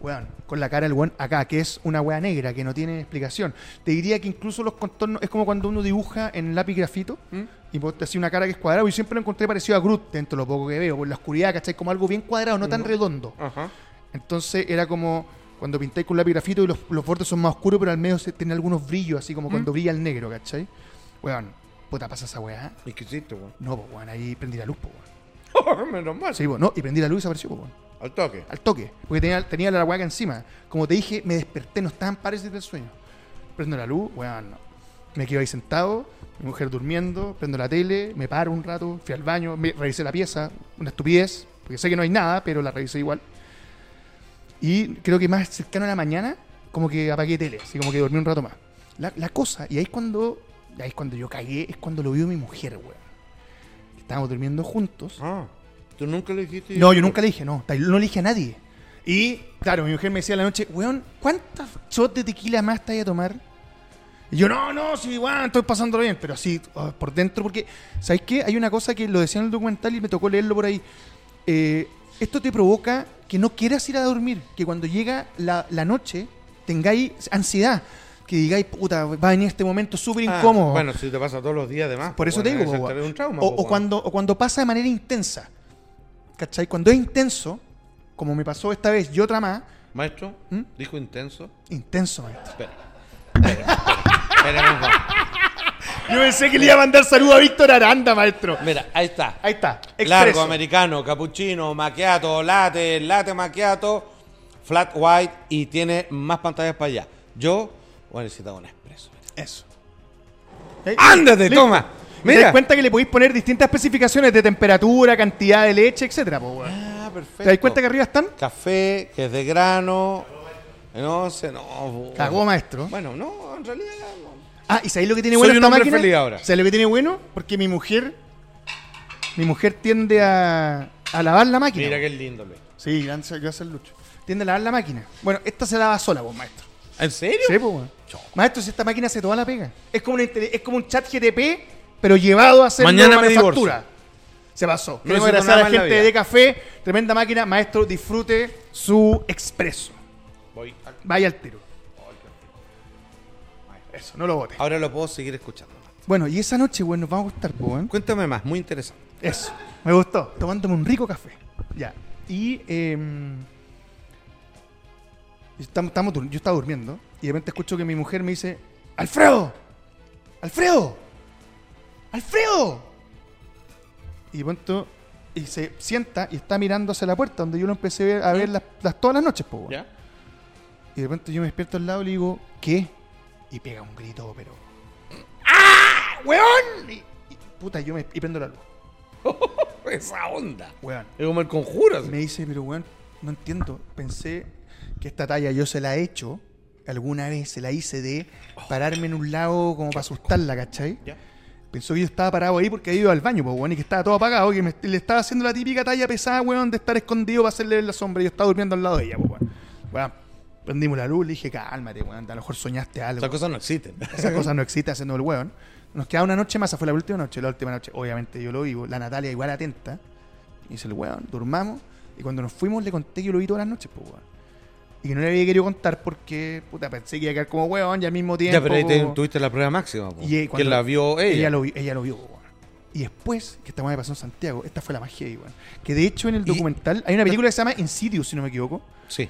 Speaker 1: Weón, con la cara del weón acá, que es una weá negra, que no tiene explicación. Te diría que incluso los contornos, es como cuando uno dibuja en lápiz grafito
Speaker 2: ¿Mm?
Speaker 1: y vos te hacía una cara que es cuadrada. Y siempre lo encontré parecido a Groot dentro de lo poco que veo, por la oscuridad, ¿cachai? Como algo bien cuadrado, no tan redondo.
Speaker 2: Ajá.
Speaker 1: Entonces era como cuando pintáis con lápiz grafito y los, los bordes son más oscuros, pero al medio se, tiene algunos brillos, así como cuando brilla el negro, ¿cachai? Weón, puta, pasa esa weá.
Speaker 2: ¿Y qué hiciste, weón?
Speaker 1: No, pues weón, ahí prendí la luz, pues weón.
Speaker 2: Menos mal.
Speaker 1: Sí, no, y prendí la luz y desapareció, pues weón.
Speaker 2: Al toque.
Speaker 1: Al toque. Porque tenía, tenía la acá encima. Como te dije, me desperté, no estaban pares del sueño. Prendo la luz, weón, no. Me quedo ahí sentado, mi mujer durmiendo, prendo la tele, me paro un rato, fui al baño, me, revisé la pieza, una estupidez, porque sé que no hay nada, pero la revisé igual. Y creo que más cercano a la mañana, como que apagué tele, así como que dormí un rato más. La, la cosa, y ahí es cuando, ahí es cuando yo cagué, es cuando lo vio mi mujer, weón. Estábamos durmiendo juntos.
Speaker 2: Ah. ¿Tú nunca le dijiste?
Speaker 1: No, yo nunca le dije, no, no le dije a nadie. Y, claro, mi mujer me decía a la noche, weón, ¿cuántas shots de tequila más te vas a tomar? Y yo, no, no, sí, estoy pasándolo bien, pero así, ah, por dentro, porque, ¿sabes qué? Hay una cosa que lo decía en el documental y me tocó leerlo por ahí. Eh, esto te provoca que no quieras ir a dormir, que cuando llega la, la noche tengáis ansiedad, que digáis, puta, va a venir este momento súper
Speaker 2: Ah,
Speaker 1: incómodo.
Speaker 2: Bueno, si te pasa todos los días, además.
Speaker 1: Por eso
Speaker 2: bueno,
Speaker 1: te digo,
Speaker 2: es
Speaker 1: o, cuando, o cuando pasa de manera intensa. ¿Cachai? Cuando es intenso, como me pasó esta vez y otra más,
Speaker 2: Maestro,
Speaker 1: ¿Mm?
Speaker 2: dijo intenso.
Speaker 1: intenso, maestro.
Speaker 2: Espera. Espera.
Speaker 1: Yo pensé que le iba a mandar saludo a Víctor Aranda, maestro.
Speaker 2: Mira, ahí está.
Speaker 1: Ahí está.
Speaker 2: Largo,
Speaker 1: expreso.
Speaker 2: americano, cappuccino, macchiato, latte, latte macchiato, flat white y tiene más pantallas para allá. Yo voy a necesitar un expreso.
Speaker 1: Eso. Eh,
Speaker 2: ¡Ándate,
Speaker 1: listo.
Speaker 2: toma!
Speaker 1: ¿Te das
Speaker 2: Mira.
Speaker 1: cuenta que le podéis poner distintas especificaciones de temperatura, cantidad de leche, etcétera, po, weón?
Speaker 2: Ah, perfecto.
Speaker 1: ¿Te das cuenta que arriba están?
Speaker 2: Café, que es de grano. No sé, no. bo-
Speaker 1: Cagó, maestro.
Speaker 2: Bueno, no, en realidad no.
Speaker 1: Ah, ¿y sabéis lo que tiene
Speaker 2: Soy
Speaker 1: bueno
Speaker 2: un
Speaker 1: esta
Speaker 2: hombre
Speaker 1: máquina?
Speaker 2: feliz ahora.
Speaker 1: ¿Sabéis lo que tiene bueno? Porque mi mujer. Mi mujer tiende a, a lavar la máquina.
Speaker 2: Mira
Speaker 1: weón.
Speaker 2: qué lindo. le.
Speaker 1: Sí, gracias gracias Lucho. Tiende a lavar la máquina. Bueno, esta se lava sola, vos, maestro.
Speaker 2: ¿En serio?
Speaker 1: Sí, pues, weón. Maestro, si esta máquina hace toda la pega. Es como, una intele- es como un chat GTP, pero llevado a hacer
Speaker 2: Mañana me
Speaker 1: manufactura. Se pasó. Queremos
Speaker 2: necesito
Speaker 1: agradecer a la gente de café. Tremenda máquina. Maestro, disfrute su expreso.
Speaker 2: Voy.
Speaker 1: Vaya al tiro. Eso, no lo bote.
Speaker 2: Ahora lo puedo seguir escuchando.
Speaker 1: Bueno, y esa noche, bueno, nos vamos a gustar, pues, weón.
Speaker 2: Cuéntame más, muy interesante.
Speaker 1: Eso, me gustó. Tomándome un rico café. Ya. Y em, estamos, estamos yo estaba durmiendo y de repente escucho que mi mujer me dice, ¡Alfredo! ¡Alfredo! ¡Alfredo! Y de pronto y se sienta y está mirando hacia la puerta donde yo lo empecé a ver, las, las- todas las noches, pues, weón.
Speaker 2: ¿Ya?
Speaker 1: Y de repente yo me despierto al lado y le digo, ¿qué? Y pega un grito, pero. ¡Ah! ¡Weón! Y, y puta, yo me y prendo la luz.
Speaker 2: Esa onda.
Speaker 1: Weón.
Speaker 2: Es como el conjuro.
Speaker 1: Y me dice, pero weón, no entiendo. Pensé que esta talla yo se la he hecho alguna vez, se la hice de pararme en un lado como para asustarla, ¿cachai?
Speaker 2: Ya.
Speaker 1: Pensó que yo estaba parado ahí porque había ido al baño, pues, weón, y que estaba todo apagado, que me- le estaba haciendo la típica talla pesada, weón, de estar escondido para hacerle la sombra. y Yo estaba durmiendo al lado de ella, pues, weón. Weón, prendimos la luz, le dije, cálmate, weón, a lo mejor soñaste algo.
Speaker 2: Esas cosas no existen.
Speaker 1: Esa cosa no existe haciendo el weón. Nos queda una noche más, esa fue la última noche. La última noche, obviamente, yo lo vivo. La Natalia igual atenta. Y dice el weón, durmamos. Y cuando nos fuimos le conté que yo lo vi todas las noches, pues weón. Y que no le había querido contar porque, puta, pensé que iba a quedar como weón y al mismo tiempo.
Speaker 2: Ya, pero ahí te- tuviste la prueba máxima. po.
Speaker 1: Y,
Speaker 2: que la vio ella.
Speaker 1: Ella lo, ella lo vio, weón. Y después, que esta weá me pasó en Santiago, esta fue la magia ahí, weón. Que de hecho en el documental hay una película que se llama Insidious, si no me equivoco.
Speaker 2: Sí.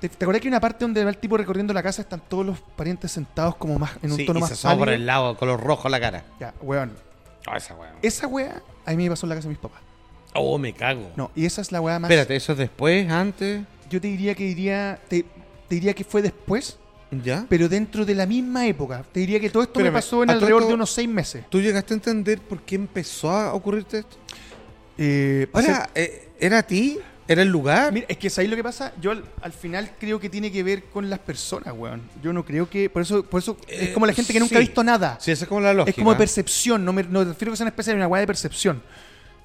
Speaker 1: ¿Te, te acuerdas que hay una parte donde va el tipo recorriendo la casa, están todos los parientes sentados como más en un
Speaker 2: sí,
Speaker 1: tono
Speaker 2: y
Speaker 1: más
Speaker 2: se por el lado, color rojo la cara.
Speaker 1: Ya, weón.
Speaker 2: Oh, esa weá.
Speaker 1: Esa weá a mí me pasó en la casa de mis papás.
Speaker 2: Oh, me cago.
Speaker 1: No, y esa es la weá más.
Speaker 2: Espérate, ¿eso es después, antes?
Speaker 1: Yo te diría que diría. Te, te diría que fue después,
Speaker 2: ¿Ya?
Speaker 1: pero dentro de la misma época. Te diría que todo esto me pasó en alrededor
Speaker 2: esto-
Speaker 1: de unos seis meses.
Speaker 2: ¿Tú llegaste a entender por qué empezó a ocurrirte esto?
Speaker 1: Eh,
Speaker 2: Ahora, eh, ¿era a ti? ¿Era el lugar?
Speaker 1: Mira, es que ahí lo que pasa, yo al, al final creo que tiene que ver con las personas, weón. Yo no creo que. Por eso, por eso es
Speaker 2: Eh,
Speaker 1: como la gente que nunca
Speaker 2: sí.
Speaker 1: ha visto nada.
Speaker 2: Sí, esa es como la lógica.
Speaker 1: es como de percepción, no me no refiero que sea una especie de una weá de percepción.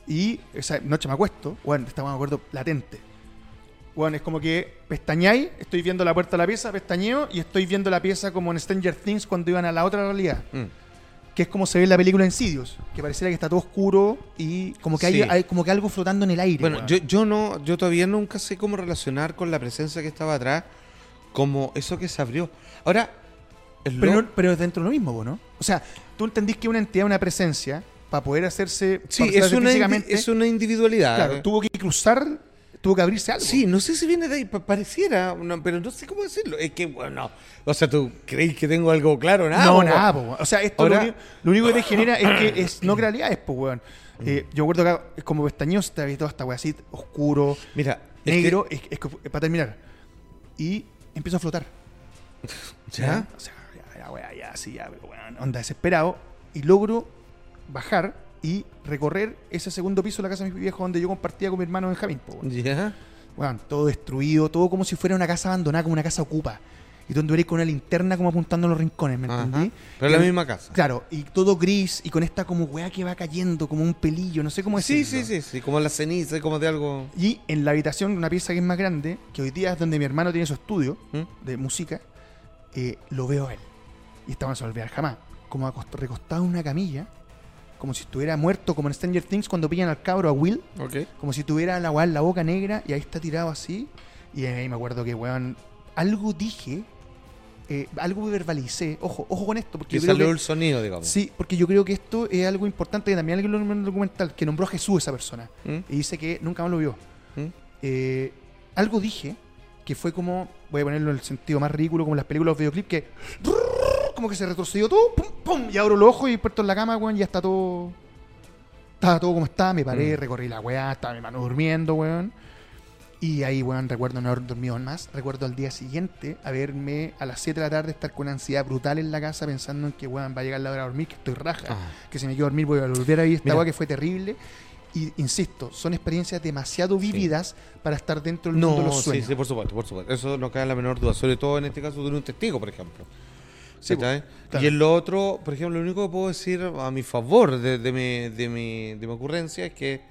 Speaker 1: Y esa noche me acuesto, bueno, estaba me acuerdo latente. Bueno, es como que pestañáis, estoy viendo la puerta de la pieza, pestañeo y estoy viendo la pieza como en Stranger Things cuando iban a la otra realidad.
Speaker 2: Mm.
Speaker 1: Que es como se ve en la película Insidious, que pareciera que está todo oscuro y como que
Speaker 2: Sí.
Speaker 1: hay, hay como que algo flotando en el aire.
Speaker 2: Bueno, yo, yo no, yo todavía nunca sé cómo relacionar con la presencia que estaba atrás como eso que se abrió. Ahora,
Speaker 1: Pero,
Speaker 2: lo-
Speaker 1: no- pero es dentro de lo mismo, ¿no? O sea, tú entendís que una entidad, una presencia, para poder hacerse,
Speaker 2: sí,
Speaker 1: para
Speaker 2: es
Speaker 1: hacerse
Speaker 2: una, es una individualidad.
Speaker 1: claro, tuvo que cruzar, tuvo que abrirse algo.
Speaker 2: Sí, no sé si viene de ahí, pa- pareciera, no, pero no sé cómo decirlo. Es que, bueno, o sea, ¿tú crees que tengo algo claro? Nada,
Speaker 1: no,
Speaker 2: po,
Speaker 1: nada, po. O sea, esto
Speaker 2: Ahora-
Speaker 1: lo, único, lo único que te genera es que es no realidades, pues, weón. Eh, yo recuerdo que es como pestañeo, se te había toda esta weá así, oscuro,
Speaker 2: Mira, es que-
Speaker 1: negro, es, es que- para terminar. Y empiezo a flotar.
Speaker 2: ¿Ya?
Speaker 1: O sea, ya, ya, weá, ya, sí, ya, pero weón, onda desesperado. Y logro bajar y recorrer ese segundo piso de la casa de mis viejos donde yo compartía con mi hermano Benjamín, po, todo destruido, todo como si fuera una casa abandonada, como una casa ocupa. Y tú anduvieras con una linterna como apuntando a los rincones, ¿me
Speaker 2: Ajá.
Speaker 1: entendí?
Speaker 2: Pero en la
Speaker 1: Y-
Speaker 2: misma casa.
Speaker 1: Claro, y todo gris y con esta como weá que va cayendo, como un pelillo, no sé cómo
Speaker 2: Sí,
Speaker 1: decirlo.
Speaker 2: sí, sí, sí, como la ceniza, como de algo.
Speaker 1: Y en la habitación, una pieza que es más grande, que hoy día es donde mi hermano tiene su estudio
Speaker 2: ¿Mm?
Speaker 1: de música, eh, lo veo a él. Y esta no se jamás. Como recostado en una camilla, como si estuviera muerto, como en Stranger Things cuando pillan al cabro a Will,
Speaker 2: Ok.
Speaker 1: como si tuviera la la boca negra y ahí está tirado así. Y ahí me acuerdo que, weón, algo dije, eh, algo verbalicé. Ojo, ojo con esto, porque
Speaker 2: Que
Speaker 1: yo creo
Speaker 2: salió
Speaker 1: que-
Speaker 2: el sonido, digamos.
Speaker 1: Sí, porque yo creo que esto es algo importante que también alguien en el documental, que nombró a Jesús esa persona.
Speaker 2: ¿Mm?
Speaker 1: Y dice que nunca más lo vio.
Speaker 2: ¿Mm?
Speaker 1: Eh, algo dije que fue como, voy a ponerlo en el sentido más ridículo, como en las películas, los videoclips, que como que se retrocedió todo, pum, pum, y abro los ojos y puesto en la cama, weón, ya está todo. Estaba todo como estaba, me paré,
Speaker 2: Mm.
Speaker 1: recorrí la weá, estaba mi mano durmiendo, weón. Y ahí, weón, recuerdo no haber dormido más. Recuerdo al día siguiente haberme a las 7 de la tarde estar con una ansiedad brutal en la casa pensando en que, weón, va a llegar la hora de dormir, que estoy raja
Speaker 2: Ah.
Speaker 1: que si me quedo a dormir voy a volver a vivir esta agua que fue terrible. Y insisto, son experiencias demasiado vividas para estar dentro del mundo de
Speaker 2: No,
Speaker 1: los
Speaker 2: sí,
Speaker 1: sueños.
Speaker 2: sí, por supuesto, por supuesto. Eso no cabe la menor duda. Sobre todo en este caso de un testigo, por ejemplo.
Speaker 1: Sí, claro.
Speaker 2: Y en lo otro, por ejemplo, lo único que puedo decir a mi favor de, de mi, de, mi, de mi ocurrencia es que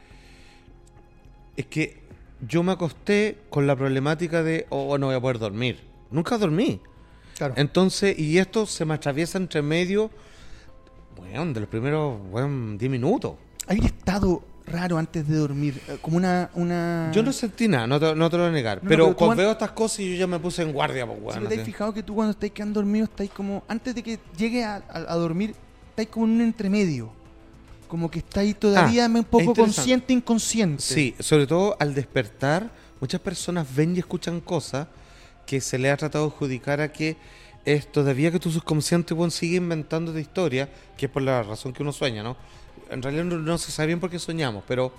Speaker 2: es que yo me acosté con la problemática de, oh, no voy a poder dormir. Nunca dormí.
Speaker 1: Claro.
Speaker 2: Entonces, y esto se me atraviesa entre medio, bueno, de los primeros, bueno, 10 minutos.
Speaker 1: Hay un estado raro antes de dormir, eh, como una... una...
Speaker 2: Yo no sentí nada, no te, no te lo voy a negar.
Speaker 1: No,
Speaker 2: pero cuando
Speaker 1: an-
Speaker 2: veo estas cosas, yo ya me puse en guardia, pues,
Speaker 1: ¿Sí
Speaker 2: bueno.
Speaker 1: te has fijado que tú cuando estáis quedando dormido estáis como... Antes de que llegue a, a- a dormir, estáis como en un entremedio. Como que estáis todavía un poco consciente, inconsciente.
Speaker 2: Sí, sobre todo al despertar, muchas personas ven y escuchan cosas que se le ha tratado de adjudicar a que es todavía que tu subconsciente bueno, sigue inventando de historia, que es por la razón que uno sueña, ¿no? En realidad no, no se sabe bien por qué soñamos, pero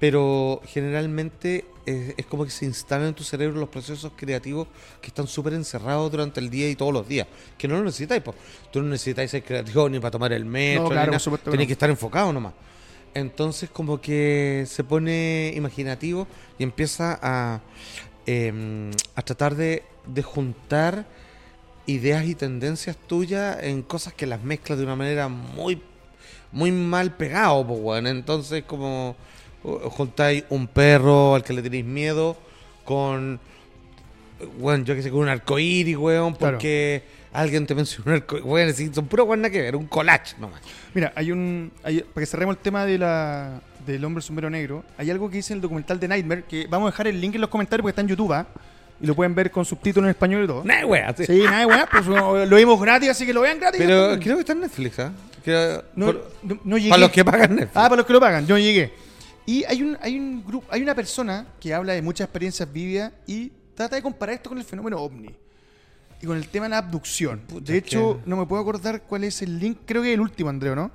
Speaker 2: pero generalmente es, es como que se instalan en tu cerebro los procesos creativos que están súper encerrados durante el día y todos los días, que no lo necesitáis, pues. Tú no necesitáis ser creativo ni para tomar el metro,
Speaker 1: claro, no.
Speaker 2: que estar enfocado nomás. Entonces como que se pone imaginativo y empieza a, em, a tratar de, de juntar ideas y tendencias tuyas en cosas que las mezclas de una manera muy muy mal pegado, pues, weón. Entonces, como juntáis un perro al que le tenéis miedo con, bueno, yo que sé, con un arcoíris, weón,
Speaker 1: Claro.
Speaker 2: porque alguien te mencionó un arcoíris. Weón, sí, son puras weón que ver, un collage nomás.
Speaker 1: Mira, hay un. hay- para que cerremos el tema de la, del hombre sombrero negro, hay algo que dice en el documental de Nightmare, que vamos a dejar el link en los comentarios porque está en YouTube, ¿ah? Y lo pueden ver con subtítulos en español y todo.
Speaker 2: Nah, weón, sí.
Speaker 1: Sí, nada, weá, pues lo vimos gratis, así que lo vean gratis.
Speaker 2: Pero creo que está en Netflix, ¿ah?
Speaker 1: No,
Speaker 2: por-
Speaker 1: no, no llegué.
Speaker 2: para los que pagan Netflix.
Speaker 1: Ah, para los que lo pagan, yo llegué. Y hay un, hay un grupo, hay una persona que habla de muchas experiencias vividas y trata de comparar esto con el fenómeno ovni. Y con el tema de la abducción.
Speaker 2: Puta,
Speaker 1: de hecho,
Speaker 2: que-
Speaker 1: no me puedo acordar cuál es el link. Creo que es el último, Andreo, ¿no?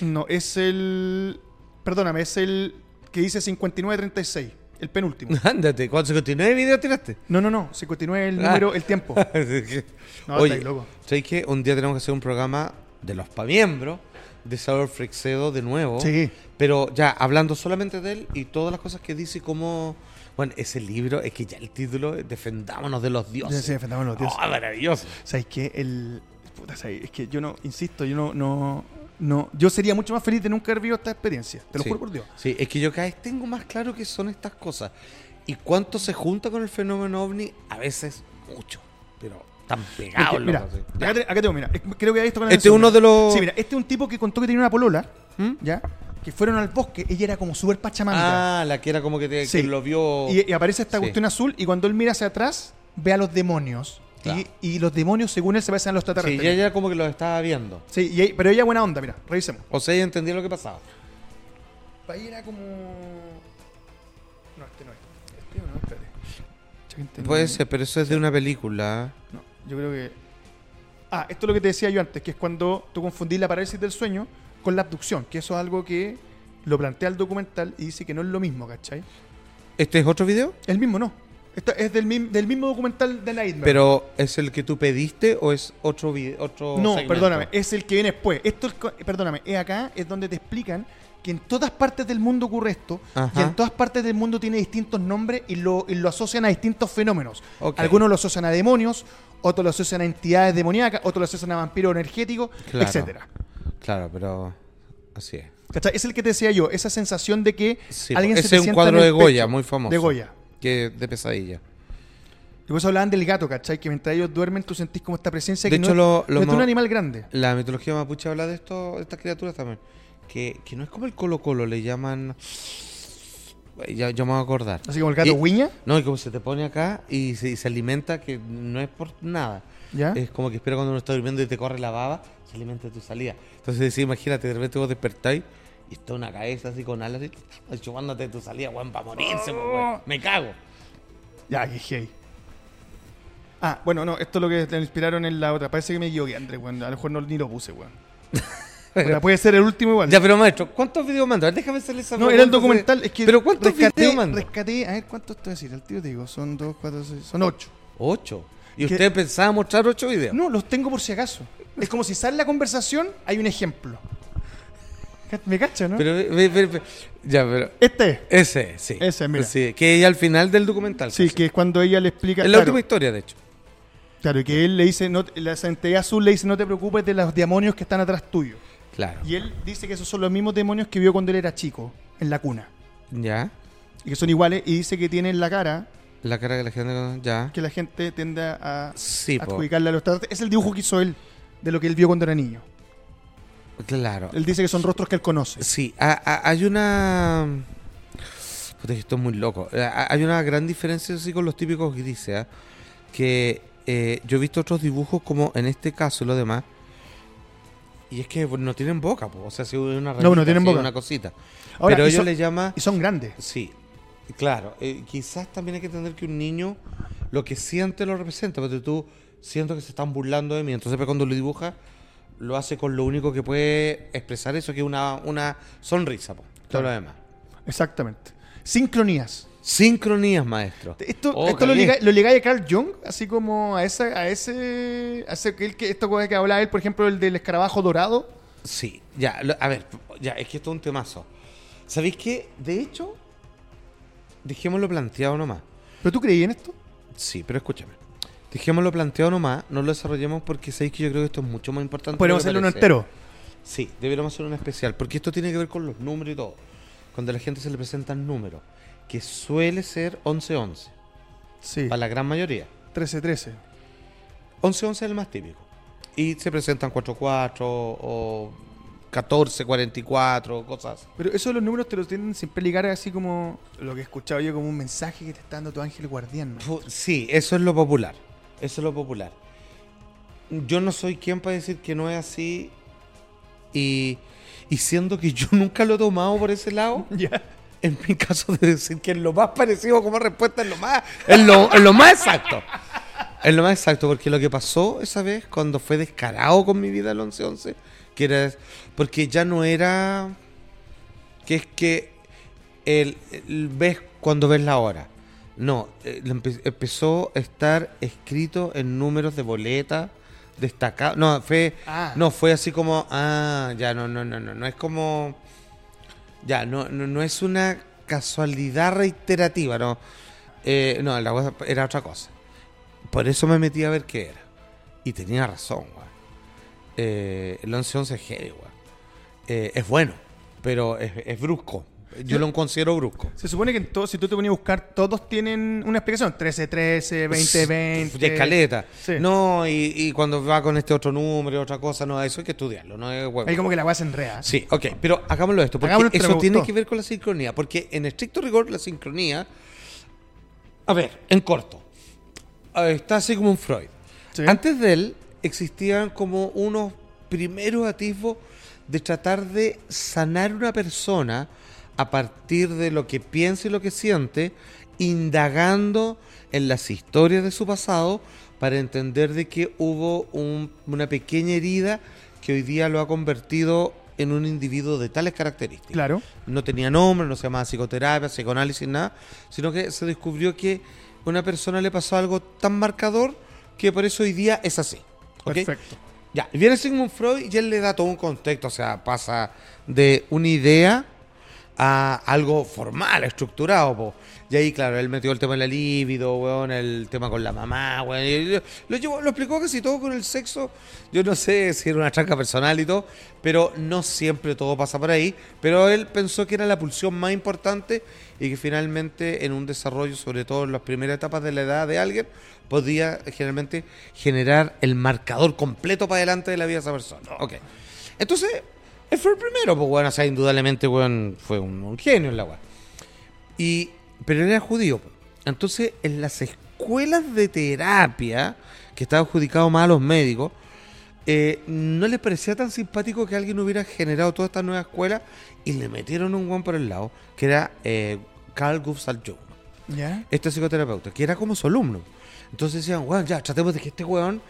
Speaker 1: No, es el. Perdóname, es el que dice 5936. El penúltimo.
Speaker 2: Ándate, ¿cuántos 59 videos tiraste?
Speaker 1: No, no, no. 59 el
Speaker 2: Ah.
Speaker 1: número, el tiempo. No,
Speaker 2: Oye,
Speaker 1: loco.
Speaker 2: ¿sabes qué? Un día tenemos que hacer un programa de los pamiembros de Salvador Frexedo de nuevo.
Speaker 1: Sí.
Speaker 2: Pero ya, hablando solamente de él y todas las cosas que dice y cómo... Bueno, ese libro, es que ya el título, Defendámonos de los dioses.
Speaker 1: Sí, sí, defendamos los dioses.
Speaker 2: Oh, maravilloso.
Speaker 1: ¿Sabes qué? El. Puta, ¿sabes? Es que yo no, insisto, yo no, no, no. Yo sería mucho más feliz de nunca haber vivido esta experiencia. Te lo
Speaker 2: Sí.
Speaker 1: juro por Dios.
Speaker 2: Sí, es que yo cada vez tengo más claro que son estas cosas. Y cuánto se junta con el fenómeno ovni, a veces mucho. Pero tan pegados
Speaker 1: Porque, mira,
Speaker 2: loco, sí.
Speaker 1: acá, te- acá tengo, mira. es- Creo que esto con la
Speaker 2: Este es uno de los...
Speaker 1: Sí, mira, este es un tipo que contó que tenía una polola,
Speaker 2: ¿Mm?
Speaker 1: ¿ya? Que fueron al bosque. Ella era como súper pachamama.
Speaker 2: Ah, la que era como que, te,
Speaker 1: Sí.
Speaker 2: que lo vio...
Speaker 1: Y, y aparece esta
Speaker 2: Sí.
Speaker 1: cuestión azul y cuando él mira hacia atrás, ve a los demonios.
Speaker 2: Claro.
Speaker 1: Y, y los demonios, según él, se parecen a los
Speaker 2: Sí,
Speaker 1: extraterrestres.
Speaker 2: ya, ya como que lo estaba viendo.
Speaker 1: Sí, y pero ella buena onda, mira, revisemos.
Speaker 2: O sea, ella entendía lo que pasaba.
Speaker 1: Ahí era como. No, este no es. Este o no, espérate.
Speaker 2: Puede ser, pero eso es de una película.
Speaker 1: No, yo creo que. Ah, esto es lo que te decía yo antes, que es cuando tú confundís la parálisis del sueño con la abducción, que eso es algo que lo plantea el documental y dice que no es lo mismo, ¿cachai?
Speaker 2: ¿Este es otro video?
Speaker 1: El mismo no. Esto es del, mim- del mismo documental de Nightmare.
Speaker 2: ¿Pero es el que tú pediste o es otro video? Otro
Speaker 1: No,
Speaker 2: segmento?
Speaker 1: perdóname, es el que viene después. Esto perdóname, es acá, es donde te explican que en todas partes del mundo ocurre esto
Speaker 2: Ajá.
Speaker 1: y en todas partes del mundo tiene distintos nombres y lo, y lo asocian a distintos fenómenos. Algunos lo asocian a demonios, otros lo asocian a entidades demoníacas, otros lo asocian a vampiros energéticos,
Speaker 2: Claro.
Speaker 1: etcétera.
Speaker 2: Claro, pero así es.
Speaker 1: ¿Cachai? Es el que te decía yo, esa sensación de que
Speaker 2: Sí,
Speaker 1: alguien se
Speaker 2: ese
Speaker 1: te
Speaker 2: es un cuadro de Goya,
Speaker 1: pecho.
Speaker 2: muy famoso.
Speaker 1: De Goya.
Speaker 2: Que de pesadilla.
Speaker 1: Y eso hablaban del gato, ¿cachai? Que mientras ellos duermen tú sentís como esta presencia
Speaker 2: De
Speaker 1: que
Speaker 2: hecho,
Speaker 1: no,
Speaker 2: lo- lo
Speaker 1: no es un
Speaker 2: ma-
Speaker 1: animal grande.
Speaker 2: La mitología mapuche habla de esto, de estas criaturas también. Que, que no es como el colo colo, le llaman... Ya, yo me voy a acordar.
Speaker 1: Así como el gato Wiña,
Speaker 2: No, y como se te pone acá y se, y se alimenta, que no es por nada.
Speaker 1: ¿ya?
Speaker 2: Es como que espera cuando uno está durmiendo y te corre la baba, se alimenta de tu salida. Entonces, sí, imagínate, de repente vos despertáis y está una cabeza así con alas así, chupándote tu salida, weón, para morirse, weón. Me cago.
Speaker 1: Ya, que gay. Ah, bueno, no, esto es lo que te inspiraron en la otra. Parece que me equivoqué, André, weón. A lo mejor no, ni lo puse, weón. Puta, puede ser el último igual.
Speaker 2: Ya, pero maestro, ¿cuántos videos mandas? Déjame hacerle esa
Speaker 1: no, era el documental. Es que
Speaker 2: Pero ¿cuántos
Speaker 1: rescaté,
Speaker 2: videos mandas?
Speaker 1: rescaté, a ver, ¿cuántos te voy a decir? El tío te digo, son dos, cuatro, seis, son ocho.
Speaker 2: Ocho. ¿Y
Speaker 1: ¿Qué?
Speaker 2: usted pensaba mostrar ocho videos?
Speaker 1: No, los tengo por si acaso. Es como si sale la conversación, hay un ejemplo. Me cacha, ¿no?
Speaker 2: Pero, ve- ve- ya, pero...
Speaker 1: este
Speaker 2: Ese, sí.
Speaker 1: Ese, mira.
Speaker 2: Sí, que ella al final del documental.
Speaker 1: Sí,
Speaker 2: casi.
Speaker 1: que es cuando ella le explica.
Speaker 2: Es la
Speaker 1: claro,
Speaker 2: última historia, de hecho.
Speaker 1: claro, y que él le dice, no, la entidad azul le dice, no te preocupes de los demonios que están atrás tuyo.
Speaker 2: Claro.
Speaker 1: Y él dice que esos son los mismos demonios que vio cuando él era chico, en la cuna.
Speaker 2: Ya.
Speaker 1: Y que son iguales, y dice que tienen la cara
Speaker 2: La cara que la gente... Ya.
Speaker 1: que la gente tiende a
Speaker 2: Sí, po.
Speaker 1: adjudicarle a los. Es el dibujo que hizo él de lo que él vio cuando era niño.
Speaker 2: Claro.
Speaker 1: Él dice que son rostros que él conoce.
Speaker 2: Sí, ha- ha- hay una... Puta, esto es muy loco. Ha- Hay una gran diferencia así con los típicos grises, ¿ah? que eh, yo he visto otros dibujos como en este caso y lo demás, y es que no tienen boca, po. o sea, si una
Speaker 1: No, no
Speaker 2: ramita,
Speaker 1: tienen boca.
Speaker 2: una cosita.
Speaker 1: Ahora,
Speaker 2: Pero ellos
Speaker 1: son-
Speaker 2: le llama...
Speaker 1: Y son grandes.
Speaker 2: Sí, claro. eh, quizás también hay que entender que un niño lo que siente lo representa, porque tú siento que se están burlando de mí, entonces pues, cuando lo dibuja lo hace con lo único que puede expresar eso, que es una, una sonrisa, po. todo
Speaker 1: Claro.
Speaker 2: lo demás.
Speaker 1: Exactamente. Sincronías.
Speaker 2: Sincronías, maestro.
Speaker 1: Esto,
Speaker 2: Oh,
Speaker 1: esto lo, ligáis a Carl Jung, así como a esa, a ese, a ese que, que esto que hablaba él, por ejemplo, el del escarabajo dorado.
Speaker 2: Sí, ya, lo- a ver, ya, es que esto es un temazo. ¿Sabéis qué? De hecho, dejémoslo planteado nomás.
Speaker 1: ¿Pero tú creí en esto?
Speaker 2: Sí, pero escúchame. Dejémoslo planteado nomás, no lo desarrollemos porque sabéis que yo creo que esto es mucho más importante. de
Speaker 1: Podemos hacerlo uno entero.
Speaker 2: Sí, deberíamos hacer un especial, porque esto tiene que ver con los números y todo. Cuando a la gente se le presentan números, que suele ser 11-11,
Speaker 1: Sí.
Speaker 2: para la gran mayoría.
Speaker 1: 13-13.
Speaker 2: 11-11 es el más típico. Y se presentan 4-4 o 14-44, cosas así.
Speaker 1: Pero eso de los números te los tienden siempre ligar así como lo que he escuchado yo, como un mensaje que te está dando tu ángel guardián.
Speaker 2: Sí, eso es lo popular. Eso es lo popular. Yo no soy quien para decir que no es así. Y, y siendo que yo nunca lo he tomado por ese lado,
Speaker 1: Ya.
Speaker 2: en mi caso de decir que es lo más parecido como respuesta es lo más, es lo, es lo más exacto. Es lo más exacto, porque lo que pasó esa vez cuando fue descarado con mi vida el 11-11, que era. Porque ya no era. Que es que. El, el- ves cuando ves la hora. No, eh, empe- empezó a estar escrito en números de boleta destacados. No, fue.
Speaker 1: Ah.
Speaker 2: No, fue así como. Ah, ya, no, no, no, no. No es como. Ya, no, no, no es una casualidad reiterativa, no. Eh, no, la cosa era otra cosa. Por eso me metí a ver qué era. Y tenía razón, weón. Eh, el 11-11 es heavy. Eh, es bueno, pero es, es brusco. Yo lo considero brusco.
Speaker 1: Se supone que en todo, si tú te ponías a buscar, todos tienen una explicación. 13-13, 20-20.
Speaker 2: De escaleta.
Speaker 1: Sí.
Speaker 2: No, y, y cuando va con este otro número, otra cosa, no, eso hay que estudiarlo, no es huevo.
Speaker 1: Ahí como que la weá se enrea.
Speaker 2: Sí, ok, pero hagámoslo esto, porque
Speaker 1: Hagámoslo,
Speaker 2: eso tiene que ver con la sincronía, porque en estricto rigor la sincronía, a ver, en corto, eh, está así como un Freud.
Speaker 1: Sí.
Speaker 2: Antes de él existían como unos primeros atisbos de tratar de sanar una persona a partir de lo que piensa y lo que siente, indagando en las historias de su pasado para entender de que hubo un- una pequeña herida que hoy día lo ha convertido en un individuo de tales características
Speaker 1: Claro.
Speaker 2: no tenía nombre, no se llamaba psicoterapia, psicoanálisis, nada, sino que se descubrió que a una persona le pasó algo tan marcador que por eso hoy día es así.
Speaker 1: Perfecto.
Speaker 2: Ya, viene Sigmund Freud y él le da todo un contexto, o sea, pasa de una idea a algo formal, estructurado, po. Y ahí, claro, él metió el tema de la libido, weón, el tema con la mamá, weón. lo, llevó- lo explicó casi todo con el sexo. Yo no sé si era una tranca personal y todo, pero no siempre todo pasa por ahí. Pero él pensó que era la pulsión más importante y que finalmente en un desarrollo, sobre todo en las primeras etapas de la edad de alguien, podía generalmente generar el marcador completo para adelante de la vida de esa persona. Entonces, él fue el primero, pues bueno, o sea, indudablemente, weón, fue un, un genio en la weá. Y, pero él era judío. po. Entonces, en las escuelas de terapia, que estaba adjudicado más a los médicos, eh, no les parecía tan simpático que alguien hubiera generado toda esta nueva escuela y le metieron un guan por el lado, que era eh, Carl Gustav Jung
Speaker 1: ¿Ya?
Speaker 2: este psicoterapeuta, que era como su alumno. Entonces decían, weón, ya, tratemos de que este weón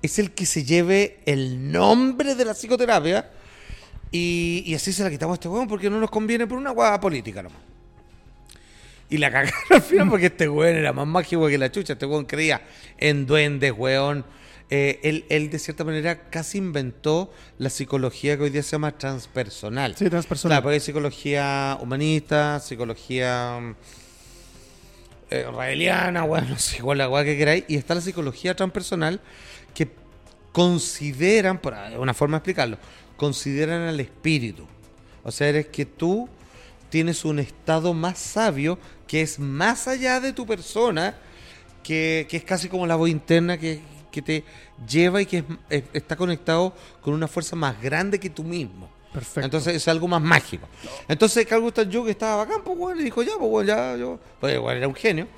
Speaker 2: es el que se lleve el nombre de la psicoterapia y, y así se la quitamos a este weón porque no nos conviene por una hueá política nomás. Y la cagaron al final porque este weón era más mágico que la chucha. Este weón creía en duendes, weón. Eh, él, él, de cierta manera, casi inventó la psicología que hoy día se llama transpersonal.
Speaker 1: Sí, transpersonal.
Speaker 2: Claro, porque hay psicología humanista, psicología eh, raeliana, bueno, no sé, igual la weá que queráis. Y está la psicología transpersonal que consideran, por una forma de explicarlo, consideran al espíritu. O sea, eres que tú tienes un estado más sabio que es más allá de tu persona, que, que es casi como la voz interna que, que te lleva y que es- es- está conectado con una fuerza más grande que tú mismo.
Speaker 1: Perfecto.
Speaker 2: Entonces es algo más mágico. Entonces Carl Gustav Jung estaba bacán, pues bueno, y dijo, ya, pues bueno, ya, yo. Pues bueno, era un genio.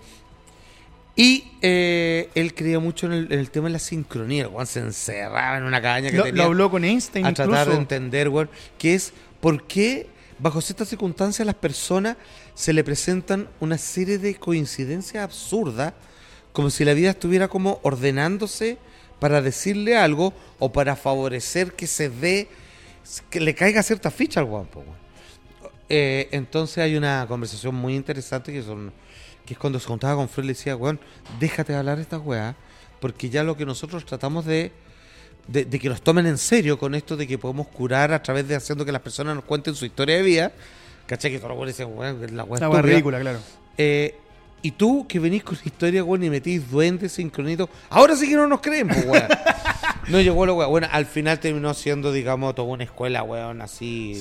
Speaker 2: Y eh, él creía mucho en el, en el tema de la sincronía. Weón se encerraba en una cabaña que
Speaker 1: Lo,
Speaker 2: tenía
Speaker 1: lo habló con Einstein
Speaker 2: a
Speaker 1: incluso.
Speaker 2: tratar de entender, weón, que es por qué bajo ciertas circunstancias a las personas se le presentan una serie de coincidencias absurdas, como si la vida estuviera como ordenándose para decirle algo o para favorecer que se dé, que le caiga cierta ficha al guapo. Eh, entonces hay una conversación muy interesante que son que es cuando se juntaba con Freud y le decía, weón, déjate de hablar de estas weas, porque ya lo que nosotros tratamos de, de, que nos tomen en serio con esto de que podemos curar a través de haciendo que las personas nos cuenten su historia de vida, ¿cachai? Que todos los decían, weón, la wea
Speaker 1: es ridícula, claro.
Speaker 2: Eh, y tú que venís con historia, weón, y metís duendes, sincronitos, ahora sí que no nos creen, pues, weón. no llegó lo weón. Bueno, al final terminó siendo, digamos, toda una escuela, weón, así.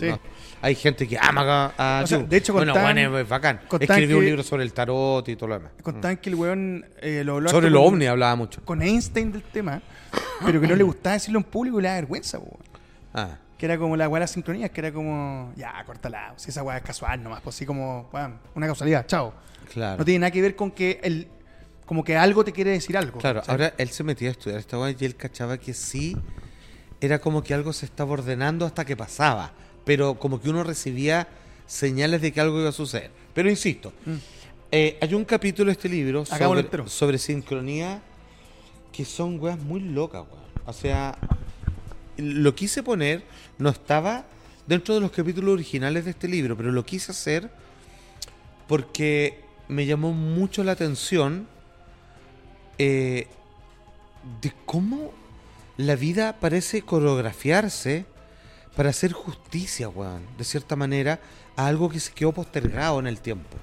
Speaker 2: Hay gente que ama a.
Speaker 1: de hecho,
Speaker 2: bueno, weón es bacán. Escribió un libro sobre el tarot y todo lo demás.
Speaker 1: Contaban que el weón eh, lo
Speaker 2: habló Sobre lo ovni hablaba mucho.
Speaker 1: Con Einstein del tema, pero que no le gustaba decirlo en público y le da vergüenza, weón. Ah. Que era como la weá de las sincronías, que era como, ya, córtala. Si esa weá es casual nomás, pues así como, weón, una casualidad, chao.
Speaker 2: Claro.
Speaker 1: No tiene nada que ver con que el, como que algo te quiere decir algo.
Speaker 2: Claro, ahora él se metía a estudiar esta weá y él cachaba que sí, era como que algo se estaba ordenando hasta que pasaba, pero como que uno recibía señales de que algo iba a suceder. Pero insisto, mm. eh, hay un capítulo de este libro sobre, sobre, sincronía que son weas muy locas, weón. O sea, lo quise poner, no estaba dentro de los capítulos originales de este libro, pero lo quise hacer porque me llamó mucho la atención eh, de cómo la vida parece coreografiarse para hacer justicia, weón, de cierta manera, a algo que se quedó postergado en el tiempo.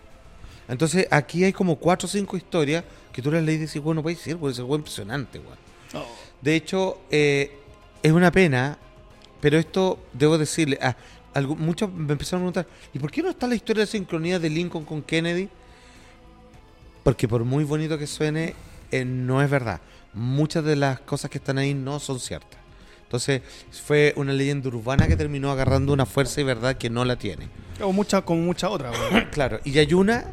Speaker 2: Entonces, aquí hay como cuatro o cinco historias que tú las lees y dices, bueno, puede ser, puede ser impresionante, weón. Oh. De hecho, eh, es una pena, pero esto debo decirle, ah, muchos me empezaron a preguntar, ¿y por qué no está la historia de sincronía de Lincoln con Kennedy? Porque por muy bonito que suene, eh, no es verdad. Muchas de las cosas que están ahí no son ciertas. Entonces fue una leyenda urbana que terminó agarrando una fuerza y verdad que no la tiene.
Speaker 1: O mucha, con mucha otra.
Speaker 2: claro, y hay una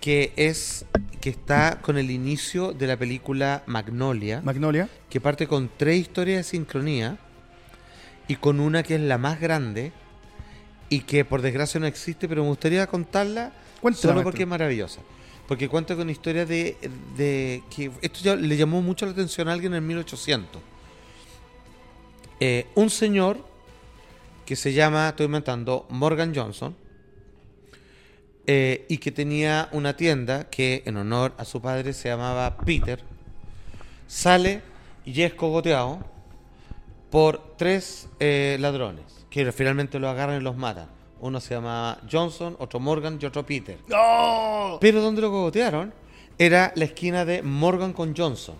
Speaker 2: que es que está con el inicio de la película Magnolia.
Speaker 1: Magnolia.
Speaker 2: Que parte con tres historias de sincronía y con una que es la más grande y que por desgracia no existe, pero me gustaría contarla solo porque es maravillosa. Porque cuenta con historias de, de, que esto ya le llamó mucho la atención a alguien en 1800. Eh, un señor que se llama, estoy inventando, Morgan Johnson, eh, y que tenía una tienda que en honor a su padre se llamaba Peter, sale y es cogoteado por tres eh, ladrones, que finalmente lo agarran y los matan. Uno se llama Johnson, otro Morgan y otro Peter. Pero donde lo cogotearon era la esquina de Morgan con Johnson.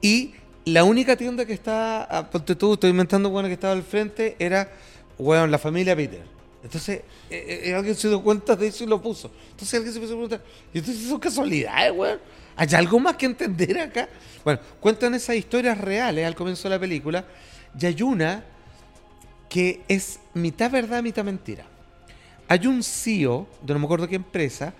Speaker 2: Y la única tienda que está, ah, ponte tú, estoy inventando, bueno, que estaba al frente, era, bueno, la familia Peter. Entonces, eh, eh, alguien se dio cuenta de eso y lo puso. Entonces alguien se empezó a preguntar, ¿y entonces son casualidades, weón? ¿Hay algo más que entender acá? Bueno, cuentan esas historias reales al comienzo de la película, y hay una que es mitad verdad, mitad mentira. Hay un CEO, de no me acuerdo qué empresa,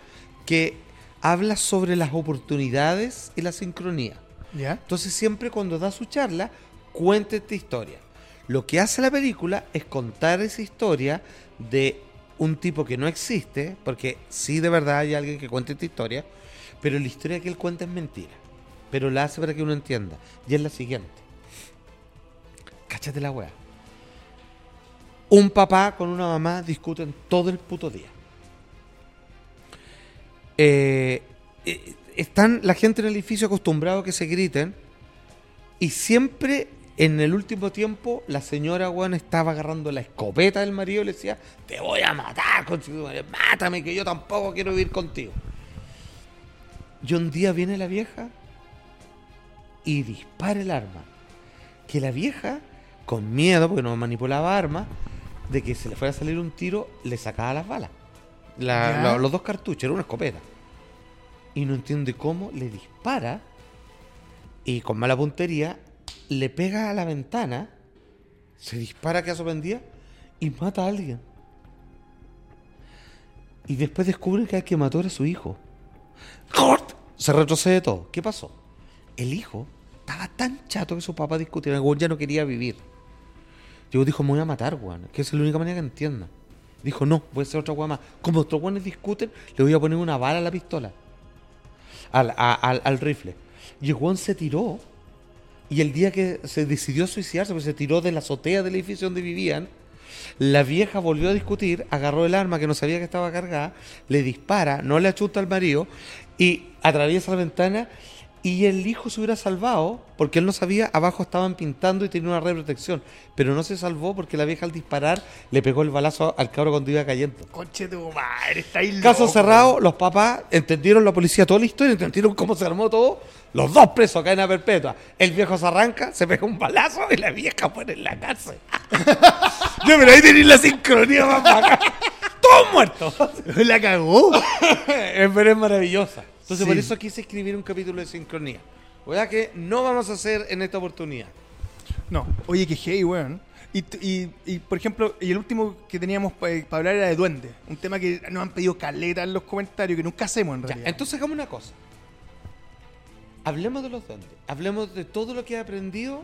Speaker 2: que habla sobre las oportunidades y la sincronía. Entonces siempre cuando da su charla, cuenta esta historia. Lo que hace la película es contar esa historia de un tipo que no existe, porque sí de verdad hay alguien que cuenta esta historia, pero la historia que él cuenta es mentira. Pero la hace para que uno entienda. Y es la siguiente. Cáchate la wea un papá con una mamá discuten todo el puto día. Eh, eh, están la gente en el edificio acostumbrado a que se griten y siempre en el último tiempo la señora Juan estaba agarrando la escopeta del marido y le decía, te voy a matar, mátame que yo tampoco quiero vivir contigo. Y un día viene la vieja y dispara el arma. Que la vieja, con miedo, porque no manipulaba armas, de que se le fuera a salir un tiro, le sacaba las balas. los dos cartuchos, era una escopeta. Y no entiende cómo le dispara y con mala puntería le pega a la ventana, se dispara que vendía y mata a alguien. Y después descubre que el que mató era su hijo. ¡Cort! Se retrocede todo. ¿Qué pasó? El hijo estaba tan chato que su papá discutiera, ya no quería vivir. Llegó dijo, me voy a matar, weón. Que es la única manera que entienda. Dijo, no, voy a hacer otra weón más. Como otros weones discuten, le voy a poner una bala a la pistola. Al, al, rifle. Y el weón se tiró Y el día que se decidió suicidarse, pues se tiró de la azotea del edificio donde vivían, la vieja volvió a discutir, agarró el arma que no sabía que estaba cargada, le dispara, no le achuta al marido y atraviesa la ventana y el hijo se hubiera salvado porque él no sabía, abajo estaban pintando y tenía una red de protección, pero no se salvó porque la vieja al disparar le pegó el balazo al cabro cuando iba cayendo.
Speaker 1: Conche tu madre, está ahí
Speaker 2: Caso
Speaker 1: loco.
Speaker 2: cerrado, los papás entendieron la policía toda la historia, entendieron cómo se armó todo. Los dos presos, cadena perpetua. El viejo se arranca, se pega un balazo y la vieja muere en la cárcel. Yo, pero ahí tenéis la sincronía más bacana. Todos muertos.
Speaker 1: La cagó.
Speaker 2: pero es maravillosa. Entonces, por eso quise escribir un capítulo de sincronía. O sea que no vamos a hacer en esta oportunidad.
Speaker 1: No, oye, que hey, weón. Y, t- y, y, por ejemplo, y el último que teníamos para hablar era de duende. Un tema que nos han pedido caleta en los comentarios, que nunca hacemos en
Speaker 2: Ya,
Speaker 1: realidad.
Speaker 2: entonces hagamos una cosa. Hablemos de los duendes. Hablemos de todo lo que he aprendido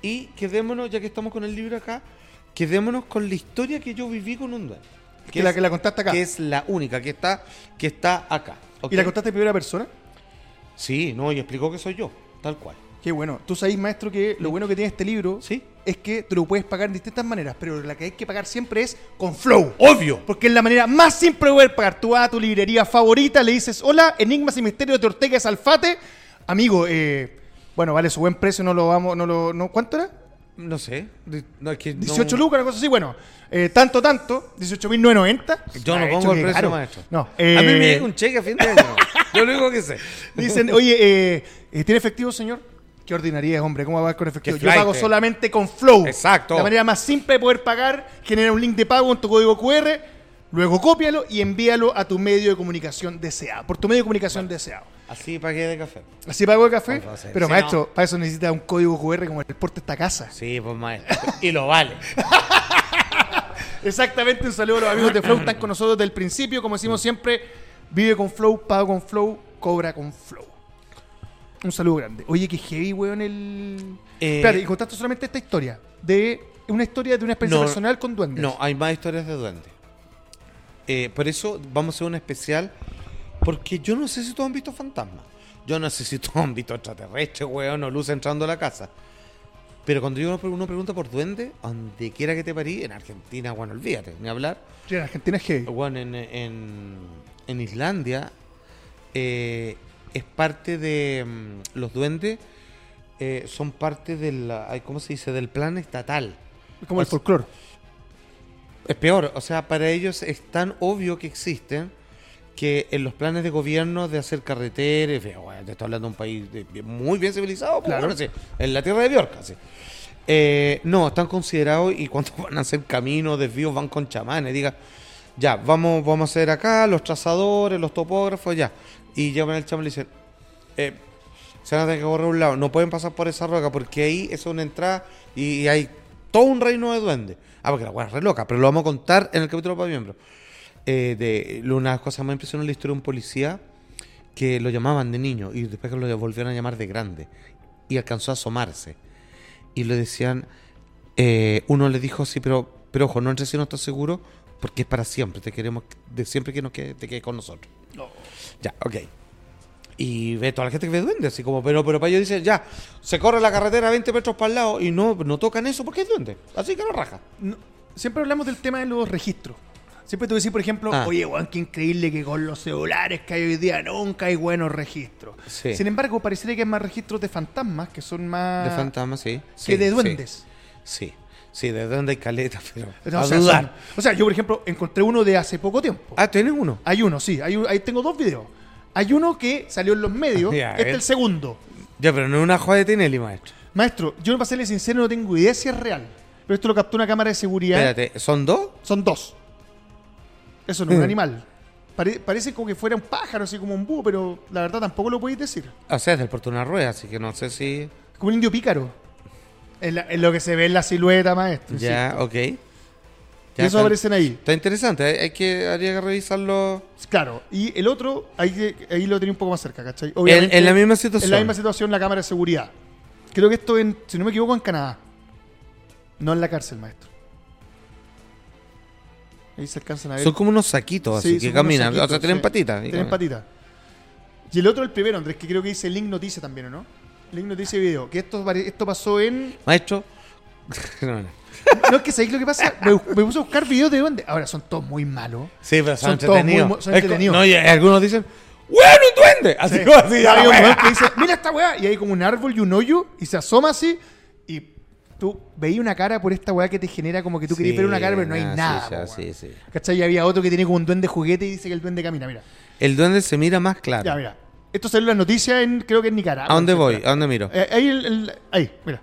Speaker 2: y quedémonos, ya que estamos con el libro acá, quedémonos con la historia que yo viví con un duende.
Speaker 1: Que la que la contaste acá.
Speaker 2: Que es la única que está, que está acá.
Speaker 1: ¿Y la contaste en primera persona?
Speaker 2: Sí, no, y explicó que soy yo, tal cual.
Speaker 1: Qué bueno. Tú sabes, maestro, que lo bueno que tiene este libro
Speaker 2: Sí.
Speaker 1: es que tú lo puedes pagar de distintas maneras, pero la que hay que pagar siempre es con Flow.
Speaker 2: Obvio.
Speaker 1: Porque es la manera más simple de poder pagar. Tú vas a tu librería favorita, le dices, hola, Enigmas y Misterios de Ortega y Salfate. Amigo, eh, bueno, vale su buen precio, no lo vamos, no lo, no, ¿cuánto era?
Speaker 2: No sé. no, es que no-
Speaker 1: 18 lucas, una cosa así, bueno, eh, tanto, tanto, 18.990.
Speaker 2: Yo no
Speaker 1: Ah,
Speaker 2: pongo
Speaker 1: hecho,
Speaker 2: el precio, maestro.
Speaker 1: No,
Speaker 2: a mí
Speaker 1: eh,
Speaker 2: me llega un cheque a fin de año. yo lo único que sé.
Speaker 1: Dicen, oye, eh, eh, ¿tiene efectivo, señor? Qué ordinaria es, hombre, ¿cómo va a pagar con efectivo? Yo pago
Speaker 2: flight.
Speaker 1: solamente con Flow.
Speaker 2: Exacto.
Speaker 1: La manera más simple de poder pagar, genera un link de pago en tu código QR, luego cópialo y envíalo a tu medio de comunicación deseado. Por tu medio de comunicación deseado.
Speaker 2: Así pagué de café.
Speaker 1: Así pago el café. Pero
Speaker 2: sí,
Speaker 1: maestro, para eso necesita un código QR como el porte de esta casa.
Speaker 2: Sí, pues maestro. Y lo vale.
Speaker 1: Exactamente, un saludo a los amigos de Flow, están con nosotros desde el principio, como decimos siempre, vive con Flow, paga con Flow, cobra con Flow. Un saludo grande. Oye, que heavy, weón, el...
Speaker 2: Eh,
Speaker 1: Espérate, y contaste solamente esta historia, de una historia de una experiencia
Speaker 2: No,
Speaker 1: personal con duendes.
Speaker 2: No, hay más historias de duendes. Eh, por eso vamos a hacer un especial. Porque yo no sé si todos han visto fantasmas. Yo no sé si todos han visto extraterrestres, weón, o luz entrando a la casa. Pero cuando yo uno pregunta por duende, donde quiera que te parí, en Argentina, bueno, olvídate, ni hablar.
Speaker 1: Sí, en Argentina es heavy.
Speaker 2: Bueno, en, en, en Islandia eh, es parte de mm, los duendes eh, son parte del ¿cómo se dice? del plan estatal.
Speaker 1: Como el
Speaker 2: o
Speaker 1: folclore.
Speaker 2: Es peor, o sea, para ellos es tan obvio que existen que en los planes de gobierno de hacer carreteras, bueno, te estoy hablando de un país de- muy bien civilizado, pues,
Speaker 1: Claro.
Speaker 2: bueno, sí, en la tierra de Biorca, sí. Eh, no, están considerados y cuando van a hacer caminos, desvíos, van con chamanes, diga, ya, vamos, vamos a hacer acá los trazadores, los topógrafos, ya. Y llevan el chamán y le dicen, eh, se van a tener que correr a un lado, no pueden pasar por esa roca porque ahí es una entrada y, hay todo un reino de duendes. Ah, porque la weá es re loca, pero lo vamos a contar en el capítulo para miembros. Eh, de una de las cosas más impresionantes la historia de un policía que lo llamaban de niño y después que lo volvieron a llamar de grande y alcanzó a asomarse. Y le decían eh, uno le dijo sí pero pero ojo no entres si no estás seguro porque es para siempre te queremos de siempre que nos quede, te quedes con nosotros ya ok. Y ve toda la gente que ve duende así como pero pero para ellos dicen ya se corre la carretera 20 metros para el lado y no no tocan eso porque es duende así que no raja
Speaker 1: No, siempre hablamos del tema de los registros. Siempre te decís, por ejemplo,
Speaker 2: Ah.
Speaker 1: oye, weón, qué increíble que con los celulares que hay hoy día nunca hay buenos registros.
Speaker 2: Sí.
Speaker 1: Sin embargo, parecería que hay más registros de fantasmas que son más.
Speaker 2: de fantasmas sí
Speaker 1: que de duendes.
Speaker 2: Sí, sí, de dónde hay caleta, pero.
Speaker 1: O
Speaker 2: a
Speaker 1: sea,
Speaker 2: dudar.
Speaker 1: son- o sea, yo, por ejemplo, encontré uno de hace poco tiempo.
Speaker 2: Ah, ¿tienes uno?
Speaker 1: Hay uno, sí. Hay ahí tengo dos videos. Hay uno que salió en los medios.
Speaker 2: Ya,
Speaker 1: este es
Speaker 2: eh.
Speaker 1: el segundo.
Speaker 2: Ya, pero no es una joya de Tinelli, maestro.
Speaker 1: Maestro, yo para serle sincero no tengo idea si es real. Pero esto lo captó una cámara de seguridad.
Speaker 2: Espérate, ¿son dos?
Speaker 1: Son dos. Eso no es un animal. Pare- parece como que fuera un pájaro, así como un búho, pero la verdad tampoco lo podéis decir.
Speaker 2: O sea, es del puerto de una rueda, así que no sé si.
Speaker 1: Como un indio pícaro. La- es lo que se ve en la silueta, maestro.
Speaker 2: Ya, ok. Ya
Speaker 1: Y eso
Speaker 2: está-
Speaker 1: aparecen ahí.
Speaker 2: Está interesante, hay hay que, habría que revisarlo.
Speaker 1: Claro. Y el otro, ahí, ahí lo tenía un poco más cerca, ¿cachai?
Speaker 2: En, en la misma situación.
Speaker 1: En la misma situación la cámara de seguridad. Creo que esto, en, si no me equivoco, en Canadá. No en la cárcel, maestro. Ahí se alcanzan a ver.
Speaker 2: Son como unos saquitos,
Speaker 1: Sí,
Speaker 2: así que caminan.
Speaker 1: saquitos,
Speaker 2: o sea, tienen
Speaker 1: sí.
Speaker 2: patitas.
Speaker 1: Tienen patitas. Y el otro, el primero, Andrés, que creo que dice Link Noticia también, ¿o no? Link dice video que esto, esto pasó en.
Speaker 2: Maestro. No, no.
Speaker 1: No, es que sabéis lo que pasa. Me, me puse a buscar videos de dónde. Ahora son todos muy malos.
Speaker 2: Sí, pero son,
Speaker 1: Son todos
Speaker 2: entretenidos.
Speaker 1: muy son entretenidos.
Speaker 2: No, y algunos dicen, ¡Weón, un duende! Así
Speaker 1: Sí.
Speaker 2: como así,
Speaker 1: Hay un que dice, mira esta weá, y hay como un árbol y un hoyo, y se asoma así, tú veías una cara por esta weá que te genera como que tú querías ver una cara, pero no hay nada.
Speaker 2: sí,
Speaker 1: po,
Speaker 2: sí, sí.
Speaker 1: ¿Cachai? Y había otro que tiene como un duende juguete y dice que el duende camina, mira.
Speaker 2: El duende se mira más claro.
Speaker 1: Ya, mira. Esto salió en las noticias en, creo que en Nicaragua.
Speaker 2: ¿A dónde voy? ¿A dónde miro?
Speaker 1: Eh, ahí, el, el- ahí, mira.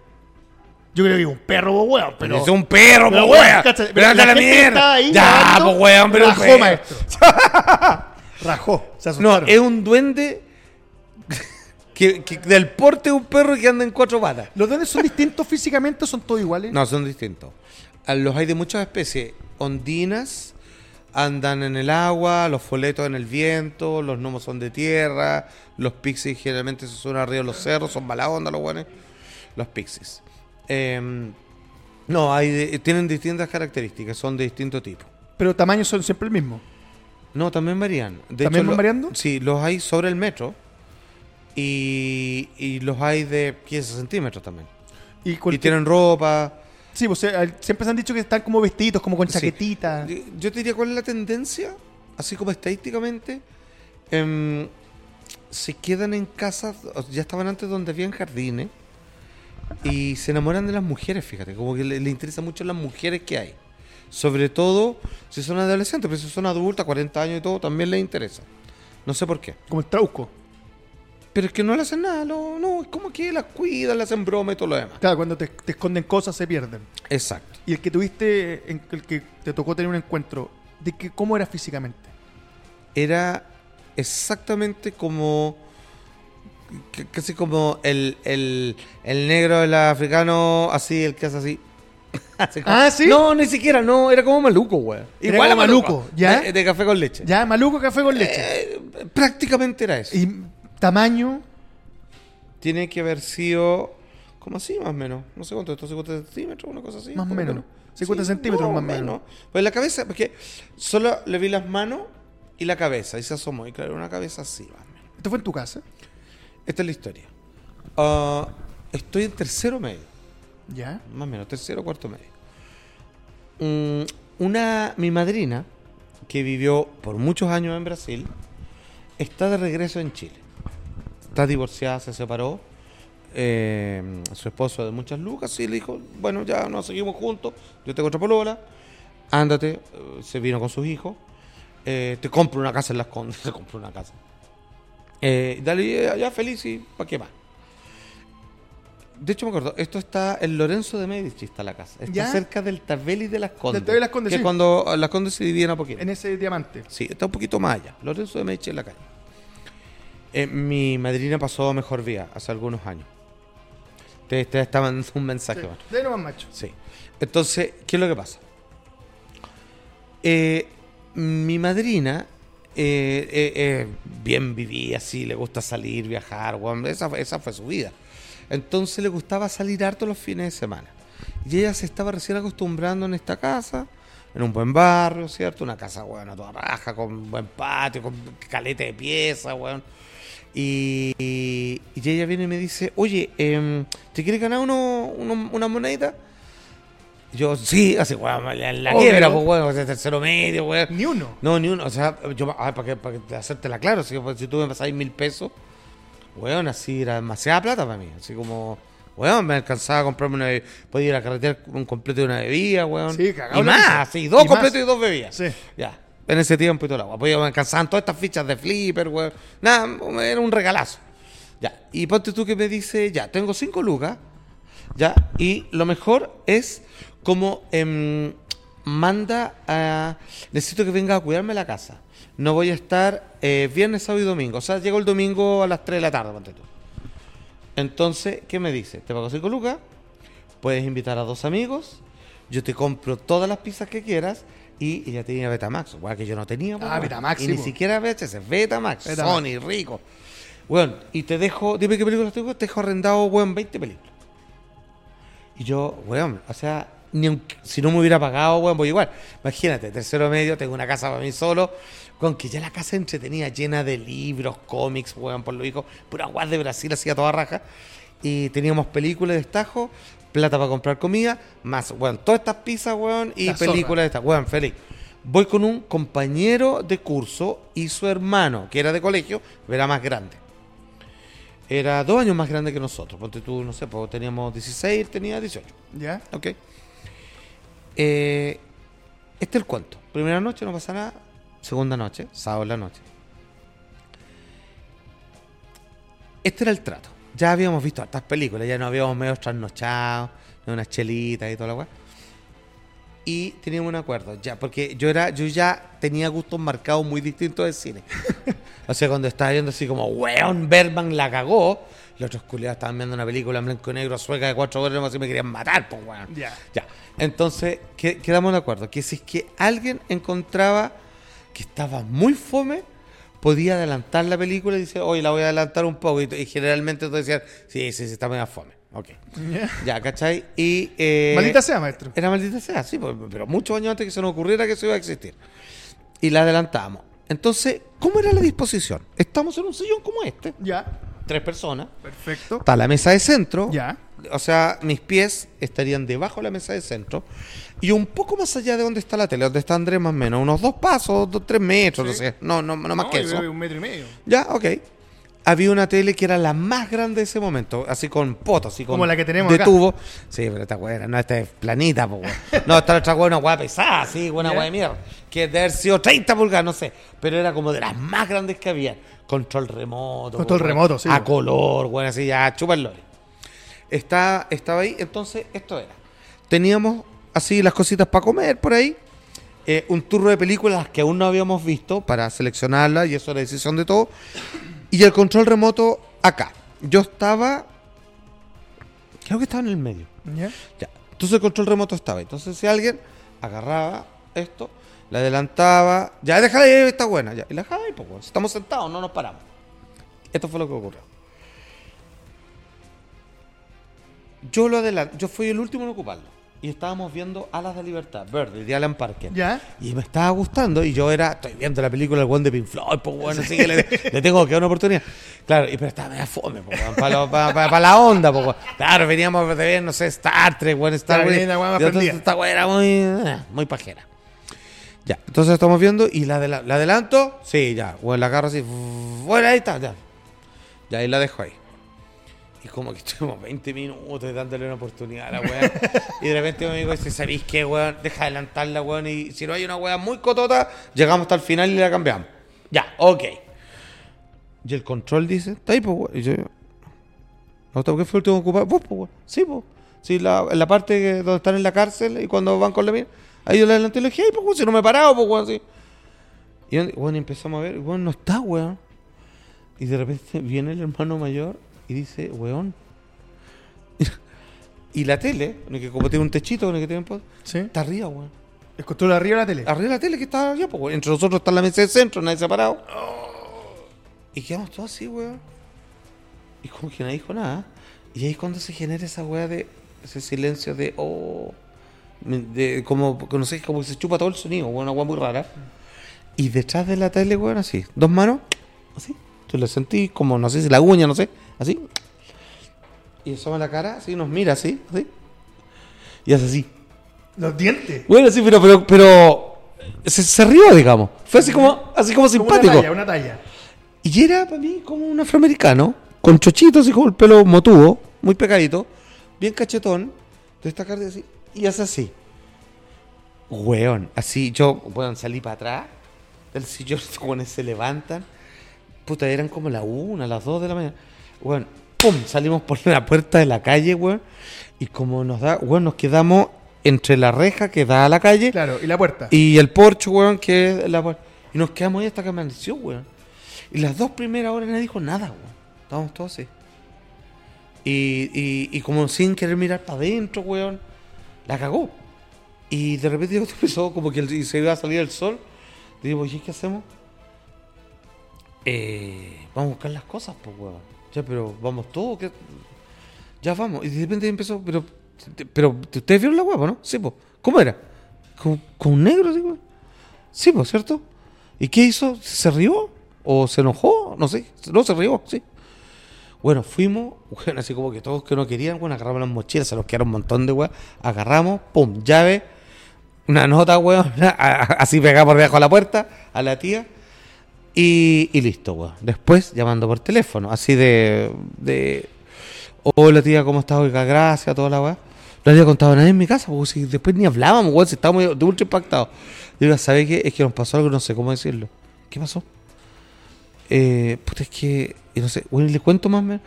Speaker 1: Yo creo que es un perro, po, weón, pero...
Speaker 2: es un perro,
Speaker 1: pero,
Speaker 2: po,
Speaker 1: weón.
Speaker 2: Pero anda
Speaker 1: la
Speaker 2: mierda.
Speaker 1: ahí
Speaker 2: Ya, po, weón, pero un
Speaker 1: Rajó, maestro. Rajó. Se
Speaker 2: No, es un duende que, que del porte de un perro que anda en cuatro patas.
Speaker 1: ¿Los duendes son distintos físicamente o son todos iguales?
Speaker 2: No, son distintos. A Los hay de muchas especies. Ondinas andan en el agua, los foletos en el viento, los gnomos son de tierra, los pixies generalmente se suben arriba de los cerros, son mala onda los buenos. Los pixies. Em, no, hay de- tienen distintas características, son de distinto tipo.
Speaker 1: Pero tamaños son siempre el mismo.
Speaker 2: No, también varían. De
Speaker 1: ¿También van
Speaker 2: lo-
Speaker 1: variando?
Speaker 2: Sí, los hay sobre el metro y, y los hay de 15 centímetros también.
Speaker 1: Y,
Speaker 2: tienen ropa.
Speaker 1: Sí, pues eh, siempre se han dicho que están como vestiditos, como con chaquetita.
Speaker 2: Yo- Yo te diría cuál es la tendencia, así como estadísticamente. em, se quedan en casas, ya estaban antes donde habían jardines, y se enamoran de las mujeres, fíjate, como que le, le interesa mucho las mujeres que hay. Sobre todo si son adolescentes, pero si son adultas, 40 años y todo, también les interesa. No sé por qué.
Speaker 1: Como el trauco.
Speaker 2: Pero es que no le hacen nada, no, no, es como que las cuidan, le hacen broma y todo lo demás.
Speaker 1: Claro, cuando te, te esconden cosas se pierden.
Speaker 2: Exacto.
Speaker 1: Y el que tuviste, en, el que te tocó tener un encuentro, ¿de que, cómo era físicamente?
Speaker 2: Era exactamente como. c- Casi como el, el, el negro del africano, así, el que hace así. Así como-
Speaker 1: Ah, ¿sí?
Speaker 2: No, ni siquiera, no, era como maluco, güey.
Speaker 1: Era
Speaker 2: Igual a
Speaker 1: como
Speaker 2: maluco,
Speaker 1: Maluco, ¿ya?
Speaker 2: De, de café con leche.
Speaker 1: Ya, maluco café con leche.
Speaker 2: Eh, prácticamente era eso.
Speaker 1: Y tamaño,
Speaker 2: Tiene que haber sido. como así, más o menos. No sé cuánto, estos 50 centímetros, una cosa así.
Speaker 1: Más o
Speaker 2: lo
Speaker 1: menos. 50 centímetros más o menos.
Speaker 2: Pues la cabeza, porque solo le vi las manos y la cabeza, y se asomó. Y claro, una cabeza así, más o menos.
Speaker 1: esto fue en tu casa.
Speaker 2: Esta es la historia. Ah, estoy en tercero medio,
Speaker 1: Ya.
Speaker 2: más o menos, tercero cuarto medio. Mm, una, mi madrina, que vivió por muchos años en Brasil, está de regreso en Chile. Está divorciada, se separó. eh, su esposo de muchas lucas y le dijo, bueno, ya nos seguimos juntos, yo tengo otra polola, ándate, eh, se vino con sus hijos, eh, te compro una casa en Las Condes, te compro una casa. Eh, dale, ya feliz y ¿para qué más? De hecho, me acuerdo, esto está en Lorenzo de Medici, está la casa. Está
Speaker 1: ¿Ya?
Speaker 2: cerca del Tabeli de las Condes.
Speaker 1: Tabeli de Las Condes,
Speaker 2: Que
Speaker 1: sí.
Speaker 2: cuando las Condes se dividen a poquito.
Speaker 1: En ese diamante.
Speaker 2: Sí, está un poquito más allá. Lorenzo de Medici en la calle. Eh, mi madrina pasó mejor vía hace algunos años. Te, te estaba mandando un mensaje.
Speaker 1: Sí.
Speaker 2: bueno.
Speaker 1: De nomás macho.
Speaker 2: Sí. Entonces, ¿qué es lo que pasa? Eh, mi madrina, eh, bien vivía así, le gusta salir, viajar, weón, esa, esa fue su vida. Entonces le gustaba salir harto los fines de semana. Y ella se estaba recién acostumbrando en esta casa, en un buen barrio, ¿cierto? Una casa, a toda raja, con buen patio, con caleta de pieza, weón. Y, y- y ella viene y me dice, oye, em, ¿te quieres ganar uno, uno- una monedita? Yo, sí, así, weón, la, la quiebra, pues, weón, de tercero medio, weón.
Speaker 1: Ni uno.
Speaker 2: No, ni uno, o sea, yo, ah, para, que, para que hacértela claro, si, si tú me pasáis mil pesos, weón, así era demasiada plata para mí, así como, weón, me alcanzaba a comprarme una bebida, podía ir a carretear un completo de una bebida, weón.
Speaker 1: Sí, cagado
Speaker 2: y más, sí, dos
Speaker 1: Y
Speaker 2: completos
Speaker 1: más.
Speaker 2: y dos bebidas.
Speaker 1: Sí.
Speaker 2: Ya, en ese tiempo y todo agua. Podía, me alcanzaban todas estas fichas de flipper, weón. Nada, era un regalazo. Ya, y ponte tú que me dice, ya, tengo cinco lucas, ya, y lo mejor es como em, manda a. Necesito que venga a cuidarme la casa. No voy a estar eh, viernes, sábado y domingo. O sea, llego el domingo a las 3 de la tarde, ponte tú. Entonces, ¿qué me dice? Te pago cinco lucas, puedes invitar a dos amigos, yo te compro todas las pizzas que quieras y ella tenía Betamax, igual que yo no tenía.
Speaker 1: Ah. Betamax,
Speaker 2: Y ni siquiera VHS, Betamax,
Speaker 1: Betamax.
Speaker 2: Sony, rico. Bueno, y te dejo, dime qué películas tengo, te dejo arrendado, weón, 20 películas. Y yo, weón, o sea, ni si no me hubiera pagado, weón, voy igual. Imagínate, tercero medio, tengo una casa para mí solo, con que ya la casa entretenida, llena de libros, cómics, weón, por lo hijo, pura guas de Brasil, hacía toda raja. y teníamos películas de estajo, plata para comprar comida, más, weón, todas estas pizzas, weón, y
Speaker 1: La
Speaker 2: películas de estajo, weón, feliz. Voy con un compañero de curso y su hermano, que era de colegio, era más grande. Era dos años más grande que nosotros. Ponte tú, no sé, pues teníamos 16, él tenía 18.
Speaker 1: ¿Ya?
Speaker 2: Ok. Eh, este es el cuento. Primera noche no pasa nada. Segunda noche, sábado en la noche. Este era el trato. Ya habíamos visto estas películas, ya nos habíamos medio trasnochado, unas chelitas y toda la weá. Y teníamos un acuerdo, ya, porque yo era, yo ya tenía gustos marcados muy distintos de cine. o sea, cuando estaba viendo así como, weón, Bergman la cagó, los otros culiados estaban viendo una película en blanco y negro sueca de cuatro horas así me querían matar, pues weón.
Speaker 1: Ya.
Speaker 2: Ya. Entonces, que- quedamos de acuerdo que si es que alguien encontraba que estaba muy fome, podía adelantar la película y dice, oye, la voy a adelantar un poco. Y, y generalmente todos decían, sí, sí, sí, está medio fome. Ok.
Speaker 1: ¿Ya?
Speaker 2: Ya, ¿cachai? Y. eh,
Speaker 1: Maldita sea, maestro.
Speaker 2: Era maldita sea, sí, pues, pero muchos años antes que se nos ocurriera que eso iba a existir. Y la adelantamos. Entonces, ¿cómo era la disposición? Estamos en un sillón como este,
Speaker 1: Ya.
Speaker 2: tres personas.
Speaker 1: Perfecto.
Speaker 2: Está la mesa de centro.
Speaker 1: Ya.
Speaker 2: O sea, mis pies estarían debajo de la mesa de centro y un poco más allá de donde está la tele, donde está Andrés más o menos, unos dos pasos, dos, tres metros, no
Speaker 1: Sí.
Speaker 2: sé, no, no, no más
Speaker 1: No,
Speaker 2: que eso.
Speaker 1: Un metro y medio.
Speaker 2: Ya, ok. Había una tele que era la más grande de ese momento, así con potos, así con
Speaker 1: Como la que tenemos
Speaker 2: de
Speaker 1: acá.
Speaker 2: tubo. Sí, pero esta weá, no, esta es planita, po. No, esta otra weá, una weá pesada, sí, una
Speaker 1: ¿Ya?
Speaker 2: weá de mierda. Que debe haber sido 30 pulgadas, no sé. Pero era como de las más grandes que había. Control remoto.
Speaker 1: Control remoto, sí,
Speaker 2: A color, weón, así ya, chúpalo. Está, estaba ahí, entonces esto era. Teníamos así las cositas para comer por ahí. eh, un turno de películas que aún no habíamos visto para seleccionarlas y eso era decisión de todo. Y el control remoto acá. Yo estaba. Creo que estaba en el medio.
Speaker 1: ¿Ya?
Speaker 2: Ya. Entonces el control remoto estaba. Entonces si alguien agarraba esto, la adelantaba. Ya, déjala ahí, está buena. Ya. Y la dejaba ahí, pues. Estamos sentados, no nos paramos. Esto fue lo que ocurrió. Yo lo adelanto. Yo fui el último en ocuparlo. Y estábamos viendo Alas de Libertad, Verde, de Alan Parker.
Speaker 1: ¿Ya?
Speaker 2: Y me estaba gustando y yo era, estoy viendo la película El One de Pink Floyd, pues bueno, así que le, le tengo que dar una oportunidad. Claro, y pero estaba media fome, pues, para la onda, pues. Claro, veníamos de ver, no sé, Star Trek, bueno, Star
Speaker 1: prendida.
Speaker 2: esta weá era muy, eh, muy pajera. Ya, entonces estamos viendo y la, adela- la adelanto, sí, ya, bueno, la agarro así, bueno, ahí está, ya. Ya, ahí la dejo ahí. Y como que estuvimos 20 minutos dándole una oportunidad a la weá. y de repente mi amigo dice, ¿sabéis qué, weón? Deja adelantarla, weón. Y si no hay una weá muy cotota, llegamos hasta el final y la cambiamos. Ya, ok. Y el control dice, está ahí, pues, weón. Y yo, ¿no ¿qué fue el último ocupado? Vos, pues, weón. Sí, pues. Sí, la, en la parte que- donde están en la cárcel y cuando van con la mía. Ahí yo le adelanté y le dije, ay, pues, weón, si no me he parado, pues, weón, sí. Y bueno, empezamos a ver, weón, no está, weón. Y de repente viene el hermano mayor y dice, weón. y la tele, que como tiene un techito, con el que tiene un
Speaker 1: ¿Sí?
Speaker 2: está arriba, weón.
Speaker 1: El control arriba de la tele.
Speaker 2: Arriba de la tele que está allá, pues, weón. Entre nosotros está la mesa de centro, nadie se ha parado. Y quedamos todos así, weón. Y como que nadie dijo nada. Y ahí es cuando se genera esa weá de. Ese silencio de. Oh. De, como, no sé, como que se chupa todo el sonido, weón, una weá muy rara. Y detrás de la tele, weón, así. Dos manos, así. Tú le sentí como, no sé si la uña, no sé, así. Y asoma la cara, así, nos mira así, así. Y hace así.
Speaker 1: Los dientes.
Speaker 2: Bueno, sí, pero, pero, pero se, se rió, digamos. Fue así como, así como
Speaker 1: Como
Speaker 2: simpático.
Speaker 1: Una talla, una talla.
Speaker 2: Y era para mí como un afroamericano, con chochitos y con el pelo motudo, muy pegadito, bien cachetón, de esta cara así, y hace así. Weón, así yo, weón, salí para atrás del sillón, weones se levantan. Puta, eran como las una, las dos de la mañana. Weón, pum, salimos por la puerta de la calle, weón, y como nos da, weón, nos quedamos entre la reja que da a la calle
Speaker 1: Claro, y la puerta.
Speaker 2: y el porche, weón, que es la puerta. Y nos quedamos ahí hasta que amaneció, weón. Y las dos primeras horas nadie dijo nada, weón. Estábamos todos así. Y, y, y como sin querer mirar para adentro, weón. La cagó. Y de repente empezó como que el- y se iba a salir el sol. Y digo, oye, ¿qué hacemos? Eh, vamos a buscar las cosas, pues, weón. Pero vamos todos. ¿qué? Ya vamos. Y de repente empezó, pero, pero ¿ustedes vieron la hueá, no? Sí, pues. ¿Cómo era? ¿Con, con un negro, sí, pues, ¿cierto? ¿Y qué hizo? ¿Se rió? ¿O se enojó? No sé. No, se rió, sí. Bueno, fuimos, bueno, así como que todos que no querían, bueno, agarramos las mochilas, se nos quedaron un montón de weas, agarramos, pum, llave, una nota, weón, así pegada por debajo de la puerta, a la tía, y, y listo, weón. Después llamando por teléfono, así de, de hola tía, ¿cómo estás? Oiga, gracias, toda la weá. No había contado a nadie en mi casa, porque si después ni hablábamos, weón, si estábamos de ultra impactados. Digo, ¿sabes qué? Es que nos pasó algo, no sé cómo decirlo. ¿Qué pasó? Eh, puta, es que, no sé, bueno, le cuento más o menos.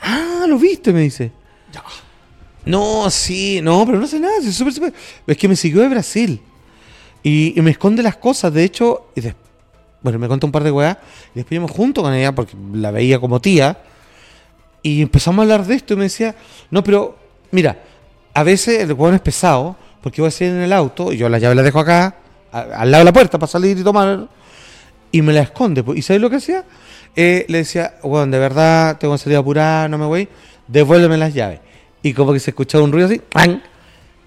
Speaker 2: Ah, lo viste, me dice. No, sí, no, pero no sé nada, es súper- Es que me siguió de Brasil. Y, y me esconde las cosas, de hecho, y des- bueno, me contó un par de weas, y después íbamos junto con ella, porque la veía como tía, y empezamos a hablar de esto, y me decía, no, pero, mira, a veces el weón es pesado, porque voy a salir en el auto, y yo la llave la dejo acá, a- al lado de la puerta, para salir y tomar, y me la esconde. pues. ¿Y sabes lo que hacía? Eh, le decía, bueno, de verdad, tengo que salir apurada, no me voy, devuélveme las llaves. Y como que se escuchaba un ruido así, ¡pam!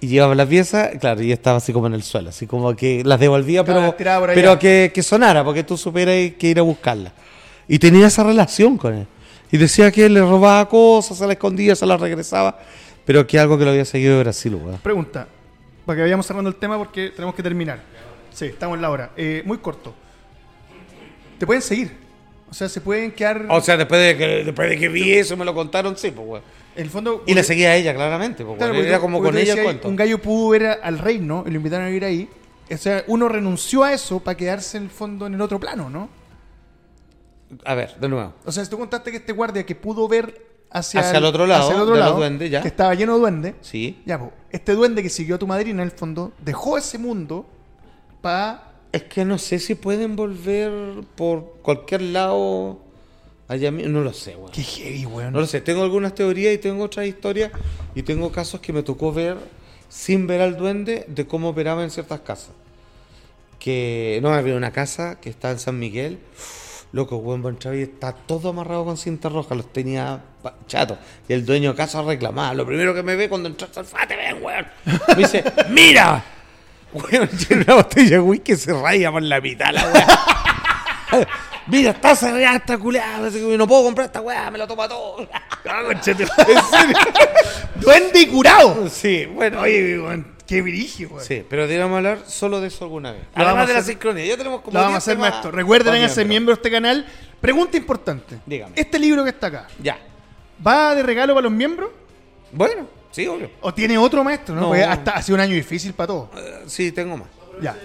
Speaker 2: Y llevaba la pieza, claro, y estaba así como en el suelo, así como que las devolvía,
Speaker 1: Claro,
Speaker 2: pero, pero que, que sonara, porque tú supieras que ir a buscarla. Y tenía esa relación con él. Y decía que él le robaba cosas, se la escondía, se las regresaba, pero que algo que lo había seguido de Brasil, weón.
Speaker 1: Pregunta, para que vayamos cerrando el tema porque tenemos que terminar. Sí, estamos en la hora. Eh, muy corto. ¿Te pueden seguir? O sea, se pueden quedar...
Speaker 2: O sea, después de que, después de que vi eso, me lo contaron, sí, pues,
Speaker 1: en el fondo...
Speaker 2: Y la seguía a ella, claramente, pues,
Speaker 1: Claro,
Speaker 2: era como con ella el
Speaker 1: decías,
Speaker 2: cuento.
Speaker 1: Un gallo pudo ver al reino y lo invitaron a vivir ahí. O sea, uno renunció a eso para quedarse en el fondo en el otro plano, ¿no?
Speaker 2: A ver, de nuevo.
Speaker 1: O sea, si tú contaste que este guardia que pudo ver hacia,
Speaker 2: Hacia el otro lado,
Speaker 1: hacia el otro
Speaker 2: de los
Speaker 1: lado,
Speaker 2: duendes, ya.
Speaker 1: que estaba lleno de duendes,
Speaker 2: Sí.
Speaker 1: ya, pues, este duende que siguió a tu madrina en el fondo dejó ese mundo para...
Speaker 2: Es que no sé si pueden volver por cualquier lado allá mi- No lo sé, weón.
Speaker 1: Qué heavy, weón.
Speaker 2: No lo sé. Tengo algunas teorías y tengo otras historias. Y tengo casos que me tocó ver sin ver al duende de cómo operaba en ciertas casas. Que no había una casa que está en San Miguel. Loco, weón, y está todo amarrado con cinta roja. Los tenía chatos. Y el dueño de casa reclamaba. Lo primero que me ve cuando entras al fate, ven, weón. Me dice, ¡mira! Weón, tiene una botella de whisky que se raya por la mitad, la weón. Mira, está cerrada esta culeada. No puedo comprar esta weá, me lo toma todo. ¿En serio?
Speaker 1: ¡Duende y curado!
Speaker 2: Sí, bueno.
Speaker 1: Oye, weón, qué virigio, weón.
Speaker 2: Sí, pero deberíamos hablar solo de eso alguna vez.
Speaker 1: Lo vamos
Speaker 2: Además
Speaker 1: a
Speaker 2: de la
Speaker 1: hacer-
Speaker 2: sincronía. Ya tenemos como
Speaker 1: Lo vamos a
Speaker 2: 10
Speaker 1: hacer,
Speaker 2: temas
Speaker 1: maestro. Recuerden
Speaker 2: para
Speaker 1: en ser miembro de este canal. Pregunta importante.
Speaker 2: Dígame.
Speaker 1: Este libro que está acá,
Speaker 2: Ya.
Speaker 1: ¿va de regalo para los miembros?
Speaker 2: Bueno, sí, obvio.
Speaker 1: ¿O tiene otro maestro? No,
Speaker 2: No.
Speaker 1: Porque hasta ha sido un año difícil para todos.
Speaker 2: Eh, sí, tengo más.
Speaker 1: Ya.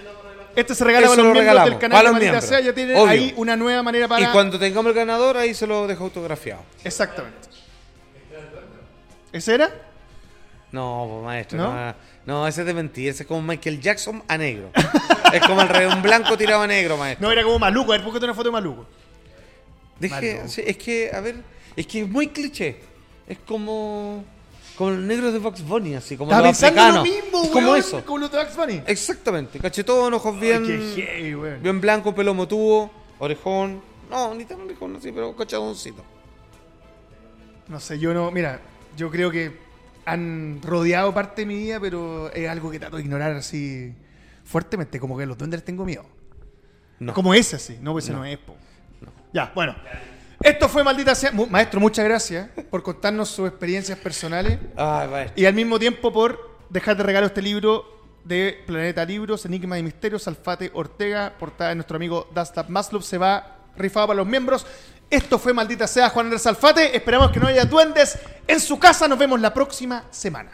Speaker 1: Este se regala
Speaker 2: Eso
Speaker 1: para los
Speaker 2: lo
Speaker 1: miembros del canal
Speaker 2: para
Speaker 1: de
Speaker 2: los miembros.
Speaker 1: Sea. Ya tiene
Speaker 2: Obvio.
Speaker 1: ahí una nueva manera para...
Speaker 2: Y cuando tengamos el ganador, ahí se lo dejo autografiado.
Speaker 1: Exactamente. ¿Ese era?
Speaker 2: No, pues, maestro.
Speaker 1: ¿No?
Speaker 2: No, no, ese es de mentir. Ese es como Michael Jackson a negro. es como el rey, un blanco tirado a negro, maestro.
Speaker 1: No, era como Maluco. A ver, búscate una foto de Maluco.
Speaker 2: Deje,
Speaker 1: Malo.
Speaker 2: sí, es que, a ver, es que es muy cliché. Es como. Como los negros de Vox Bunny, así, como los
Speaker 1: lo
Speaker 2: africanos.
Speaker 1: mismo,
Speaker 2: Es como
Speaker 1: weón,
Speaker 2: eso.
Speaker 1: Como los de Bugs Bunny.
Speaker 2: Exactamente. Cachetón, ojos bien.
Speaker 1: Ay, qué heavy, weón.
Speaker 2: Bien blanco, pelo motudo, orejón. No, ni tan orejón así, pero cachadoncito.
Speaker 1: No sé, yo no... Mira, yo creo que han rodeado parte de mi vida, pero es algo que trato de ignorar así fuertemente. Como que los duendes tengo miedo.
Speaker 2: No.
Speaker 1: Como ese, sí. No, pues ese no, es, po. Ya, bueno. Esto fue Maldita Sea. Maestro, muchas gracias por contarnos sus experiencias personales
Speaker 2: Ay, maestro.
Speaker 1: y al mismo tiempo por dejar de regalo este libro de Planeta Libros, Enigma y Misterios, Alfate Ortega, portada de nuestro amigo Dastap Maslov. Se va rifado para los miembros. Esto fue Maldita Sea, Juan Andrés Alfate. Esperamos que no haya duendes en su casa. Nos vemos la próxima semana.